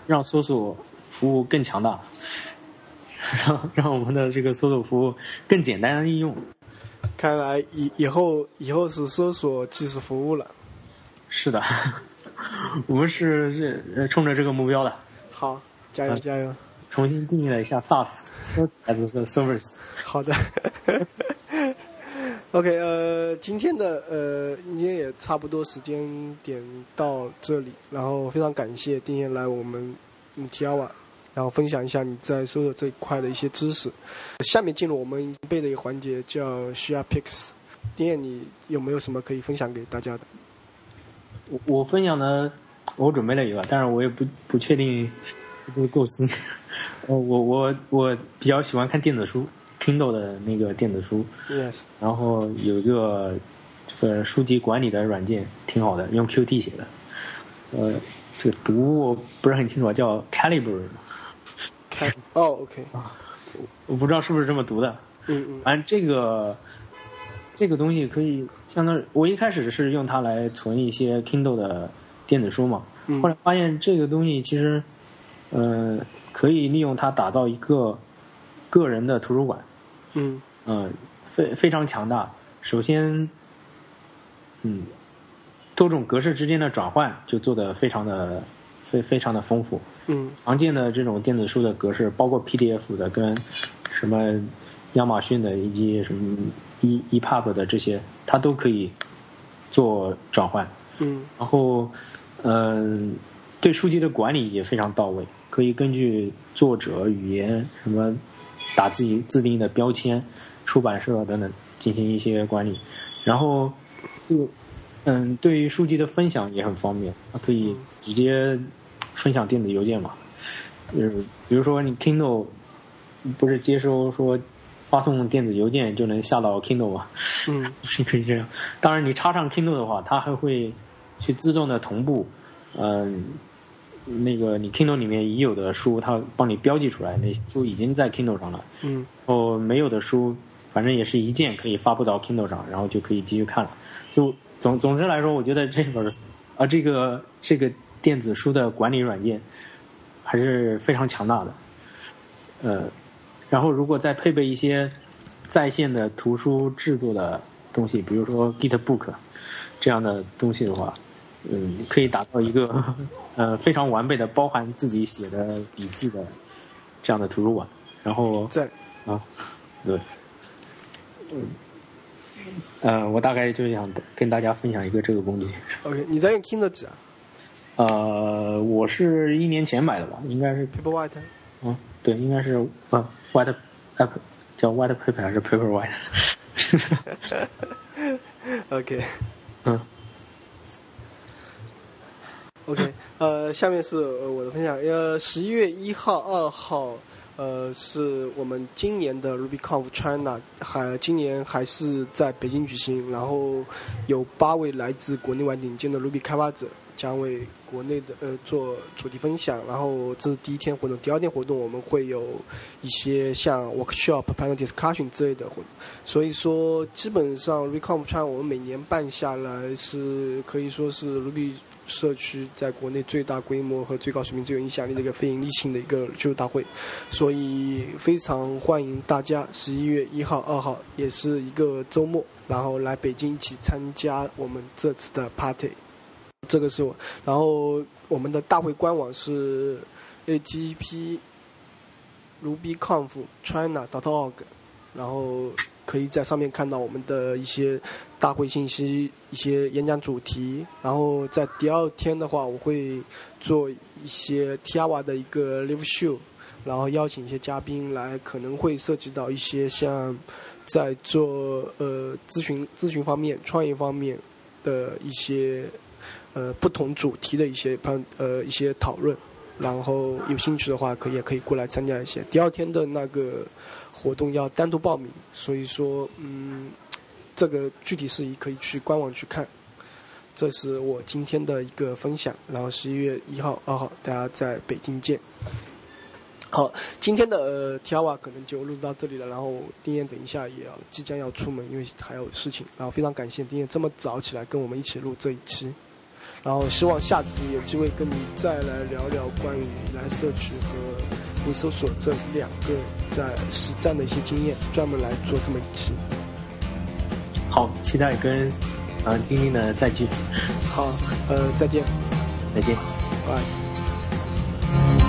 让搜索服务更强大。让 *laughs* 让我们的这个搜索服务更简单的应用。看来以以后以后是搜索即时服务了。是的，*laughs* 我们是是冲着这个目标的。好，加油、啊加油！重新定义了一下 SaaS，Search as a Service。好的。*laughs* OK，呃，今天的呃，今天也差不多时间点到这里，然后非常感谢丁燕来我们嗯提亚瓦然后分享一下你在搜索这一块的一些知识。下面进入我们备的一个环节，叫 Share Picks。丁燕，你有没有什么可以分享给大家的？我我分享的，我准备了一个，但是我也不不确定这个构思。*laughs* 我我我我比较喜欢看电子书，Kindle 的那个电子书。Yes。然后有一个这个书籍管理的软件挺好的，用 Qt 写的。呃，这个读我不是很清楚啊，叫 Calibre。开哦，OK。我不知道是不是这么读的。嗯嗯。反正这个这个东西可以相当于我一开始是用它来存一些 Kindle 的电子书嘛，嗯后来发现这个东西其实呃可以利用它打造一个个人的图书馆。嗯嗯，非非常强大。首先，嗯，多种格式之间的转换就做得非常的非非常的丰富。嗯常见的这种电子书的格式，包括 PDF 的跟什么亚马逊的以及什么 E EPUB 的这些，它都可以做转换。嗯然后，嗯、对书籍的管理也非常到位，可以根据作者语言什么打自己自定义的标签、出版社等等进行一些管理。然后，就嗯，对于书籍的分享也很方便，它可以直接分享电子邮件嘛。嗯，比如说你 Kindle 不是接收说发送电子邮件就能下到 Kindle 吗？嗯是可以这样。当然，你插上 Kindle 的话，它还会去自动的同步，嗯、那个你 Kindle 里面已有的书，它帮你标记出来，那书已经在 Kindle 上了。嗯哦没有的书，反正也是一键可以发布到 Kindle 上，然后就可以继续看了。就总总之来说，我觉得这本啊，这个这个电子书的管理软件还是非常强大的。呃，然后如果再配备一些在线的图书制作的东西，比如说 GitBook 这样的东西的话，嗯，可以达到一个 *laughs* 呃非常完备的包含自己写的笔记的这样的图书馆。然后在啊，对，嗯，呃，我大概就是想跟大家分享一个这个工具。OK，你在用 Kindle 纸啊呃，我是一年前买的吧，应该是，？Paperwhite？嗯，对，应该是呃，white app 叫 white paper 还是 paper white？OK *laughs* 嗯 OK，呃，下面是呃我的分享。呃，十一月一号、二号，呃，是我们今年的 RubyConf China，还今年还是在北京举行。然后有八位来自国内外顶尖的 Ruby 开发者将为国内的呃做主题分享。然后这是第一天活动，第二天活动我们会有一些像 workshop、panel discussion 之类的活动。所以说，基本上 RubyConf China 我们每年办下来是可以说是 Ruby 社区在国内最大规模和最高水平、最有影响力的一个非盈利性的一个技术大会，所以非常欢迎大家十一月一号、二号也是一个周末，然后来北京一起参加我们这次的 party。这个是我，然后我们的大会官网是 ATP RubyConf China.org，然后可以在上面看到我们的一些大会信息、一些演讲主题。然后在第二天的话，我会做一些 Tiawa 的一个 live show，然后邀请一些嘉宾来，可能会涉及到一些像在做呃咨询咨询方面、创业方面的一些呃不同主题的一些呃一些讨论。然后有兴趣的话，可以也可以过来参加一些。第二天的那个活动要单独报名，所以说，嗯，这个具体事宜可以去官网去看。这是我今天的一个分享，然后十一月一号、二号大家在北京见。好，今天的呃 T R 瓦可能就录制到这里了，然后丁燕等一下也要即将要出门，因为还有事情。然后非常感谢丁燕这么早起来跟我们一起录这一期。然后希望下次有机会跟你再来聊聊关于来社区和我搜索这两个在实战的一些经验，专门来做这么一期。好，期待跟嗯丁丁的再聚。好，呃，再见。再见，拜。